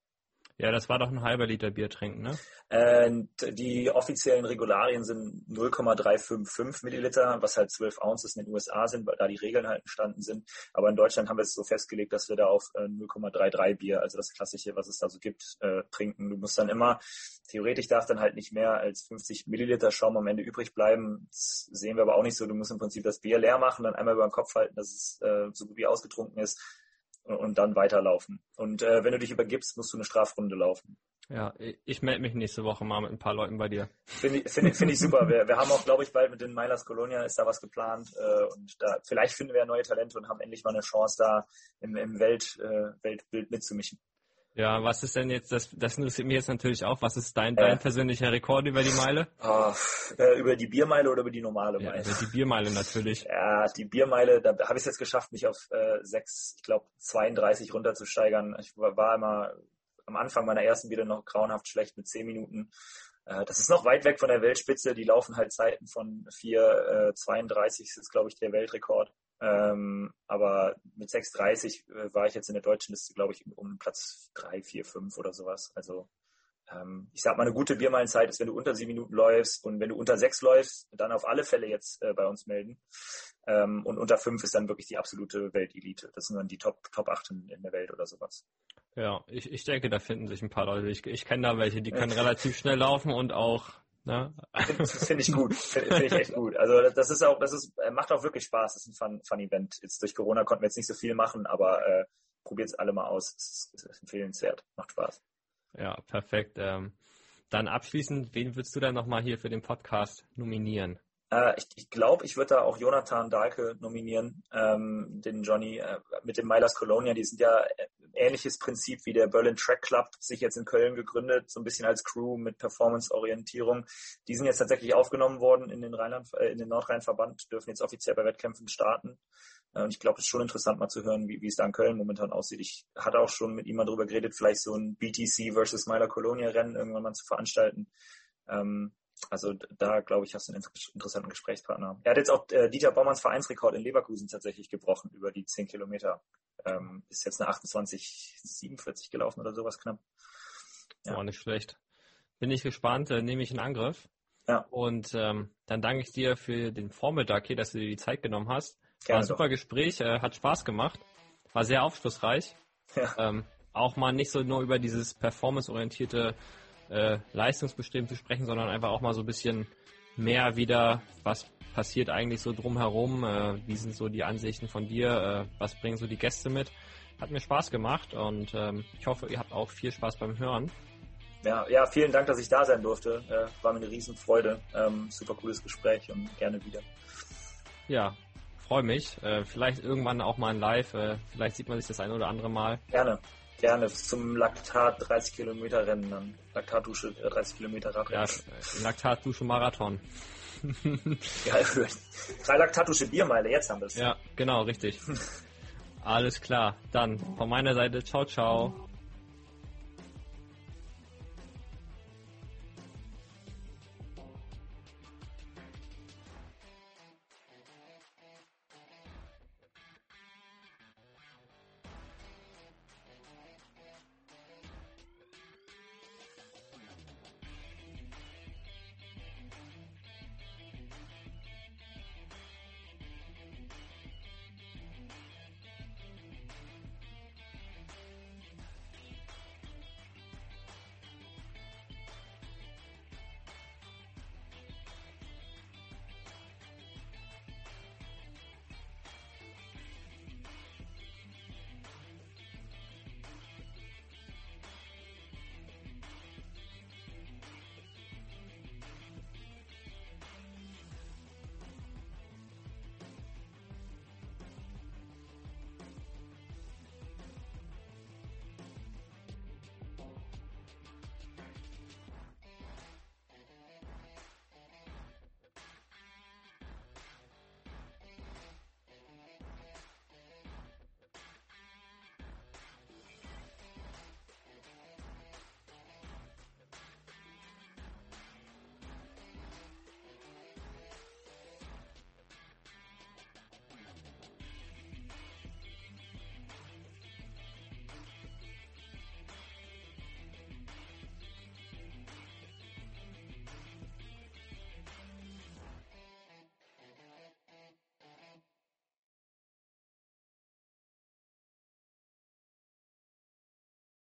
Ja, das war doch ein halber Liter Bier trinken, ne? Äh, die offiziellen Regularien sind 0,355 Milliliter, was halt 12 Ounces in den USA sind, weil da die Regeln halt entstanden sind. Aber in Deutschland haben wir es so festgelegt, dass wir da auf äh, 0,33 Bier, also das klassische, was es da so gibt, äh, trinken. Du musst dann immer, theoretisch darf dann halt nicht mehr als 50 Milliliter Schaum am Ende übrig bleiben. Das sehen wir aber auch nicht so. Du musst im Prinzip das Bier leer machen, dann einmal über den Kopf halten, dass es äh, so gut wie ausgetrunken ist und dann weiterlaufen. Und äh, wenn du dich übergibst, musst du eine Strafrunde laufen. Ja, ich melde mich nächste Woche mal mit ein paar Leuten bei dir. Finde ich, find, find ich super. Wir, wir haben auch, glaube ich, bald mit den Milers Colonia ist da was geplant. Äh, und da vielleicht finden wir ja neue Talente und haben endlich mal eine Chance, da im, im Welt, äh, Weltbild mitzumischen. Ja, was ist denn jetzt, das, das interessiert mich jetzt natürlich auch, was ist dein, dein persönlicher Rekord über die Meile? Oh, äh, über die Biermeile oder über die normale Meile? Ja, über die Biermeile natürlich. Ja, die Biermeile, da habe ich es jetzt geschafft, mich auf äh, 6, ich glaube 32 runterzusteigern. Ich war, war immer am Anfang meiner ersten wieder noch grauenhaft schlecht mit 10 Minuten. Äh, das ist noch weit weg von der Weltspitze. Die laufen halt Zeiten von 4, äh, 32 ist, glaube ich, der Weltrekord. Ähm, aber mit 6,30 äh, war ich jetzt in der deutschen Liste, glaube ich, um Platz 3, 4, 5 oder sowas. Also ähm, ich sag mal, eine gute Biermeilenzeit ist, wenn du unter sieben Minuten läufst und wenn du unter sechs läufst, dann auf alle Fälle jetzt äh, bei uns melden. Ähm, und unter fünf ist dann wirklich die absolute Weltelite. Das sind dann die Top, Top 8 in, in der Welt oder sowas. Ja, ich, ich denke, da finden sich ein paar Leute. Ich, ich kenne da welche, die können relativ schnell laufen und auch Ne? Das finde ich gut. Finde find ich echt gut. Also das ist auch, das ist, äh, macht auch wirklich Spaß. Das ist ein Fun-Event. Fun jetzt durch Corona konnten wir jetzt nicht so viel machen, aber äh, probiert es alle mal aus. Es ist, ist empfehlenswert. Macht Spaß. Ja, perfekt. Ähm, dann abschließend, wen würdest du dann nochmal hier für den Podcast nominieren? Äh, ich ich glaube, ich würde da auch Jonathan Dahlke nominieren, ähm, den Johnny äh, mit dem Milers Colonia. Die sind ja äh, ähnliches Prinzip wie der Berlin Track Club, sich jetzt in Köln gegründet, so ein bisschen als Crew mit Performance-Orientierung. Die sind jetzt tatsächlich aufgenommen worden in den Rheinland, äh, in den Nordrhein-Verband, dürfen jetzt offiziell bei Wettkämpfen starten. Äh, und ich glaube, es ist schon interessant mal zu hören, wie, wie es da in Köln momentan aussieht. Ich hatte auch schon mit ihm mal darüber geredet, vielleicht so ein BTC versus Miler Colonia Rennen irgendwann mal zu veranstalten. Ähm, also da, glaube ich, hast du einen interessanten Gesprächspartner. Er hat jetzt auch äh, Dieter Baumanns Vereinsrekord in Leverkusen tatsächlich gebrochen über die 10 Kilometer. Ähm, ist jetzt eine 28, 47 gelaufen oder sowas knapp. Ja. Oh, nicht schlecht. Bin ich gespannt, äh, nehme ich in Angriff. Ja. Und ähm, dann danke ich dir für den Vormittag hier, dass du dir die Zeit genommen hast. Gerne War ein super doch. Gespräch, äh, hat Spaß gemacht, war sehr aufschlussreich. Ja. Ähm, auch mal nicht so nur über dieses performanceorientierte äh, leistungsbestimmt zu sprechen, sondern einfach auch mal so ein bisschen mehr wieder, was passiert eigentlich so drumherum, äh, wie sind so die Ansichten von dir, äh, was bringen so die Gäste mit. Hat mir Spaß gemacht und ähm, ich hoffe, ihr habt auch viel Spaß beim Hören. Ja, ja, vielen Dank, dass ich da sein durfte. Äh, war mir eine Riesenfreude. Ähm, super cooles Gespräch und gerne wieder. Ja, freue mich. Äh, vielleicht irgendwann auch mal ein Live. Äh, vielleicht sieht man sich das ein oder andere Mal. Gerne. Gerne zum Laktat 30 Kilometer Rennen dann. Laktatdusche 30 äh, Kilometer Radrennen. Ja, Laktatdusche Marathon. Geil. Drei Laktatdusche Biermeile, jetzt haben wir es. Ja, genau, richtig. Alles klar. Dann von meiner Seite, ciao, ciao.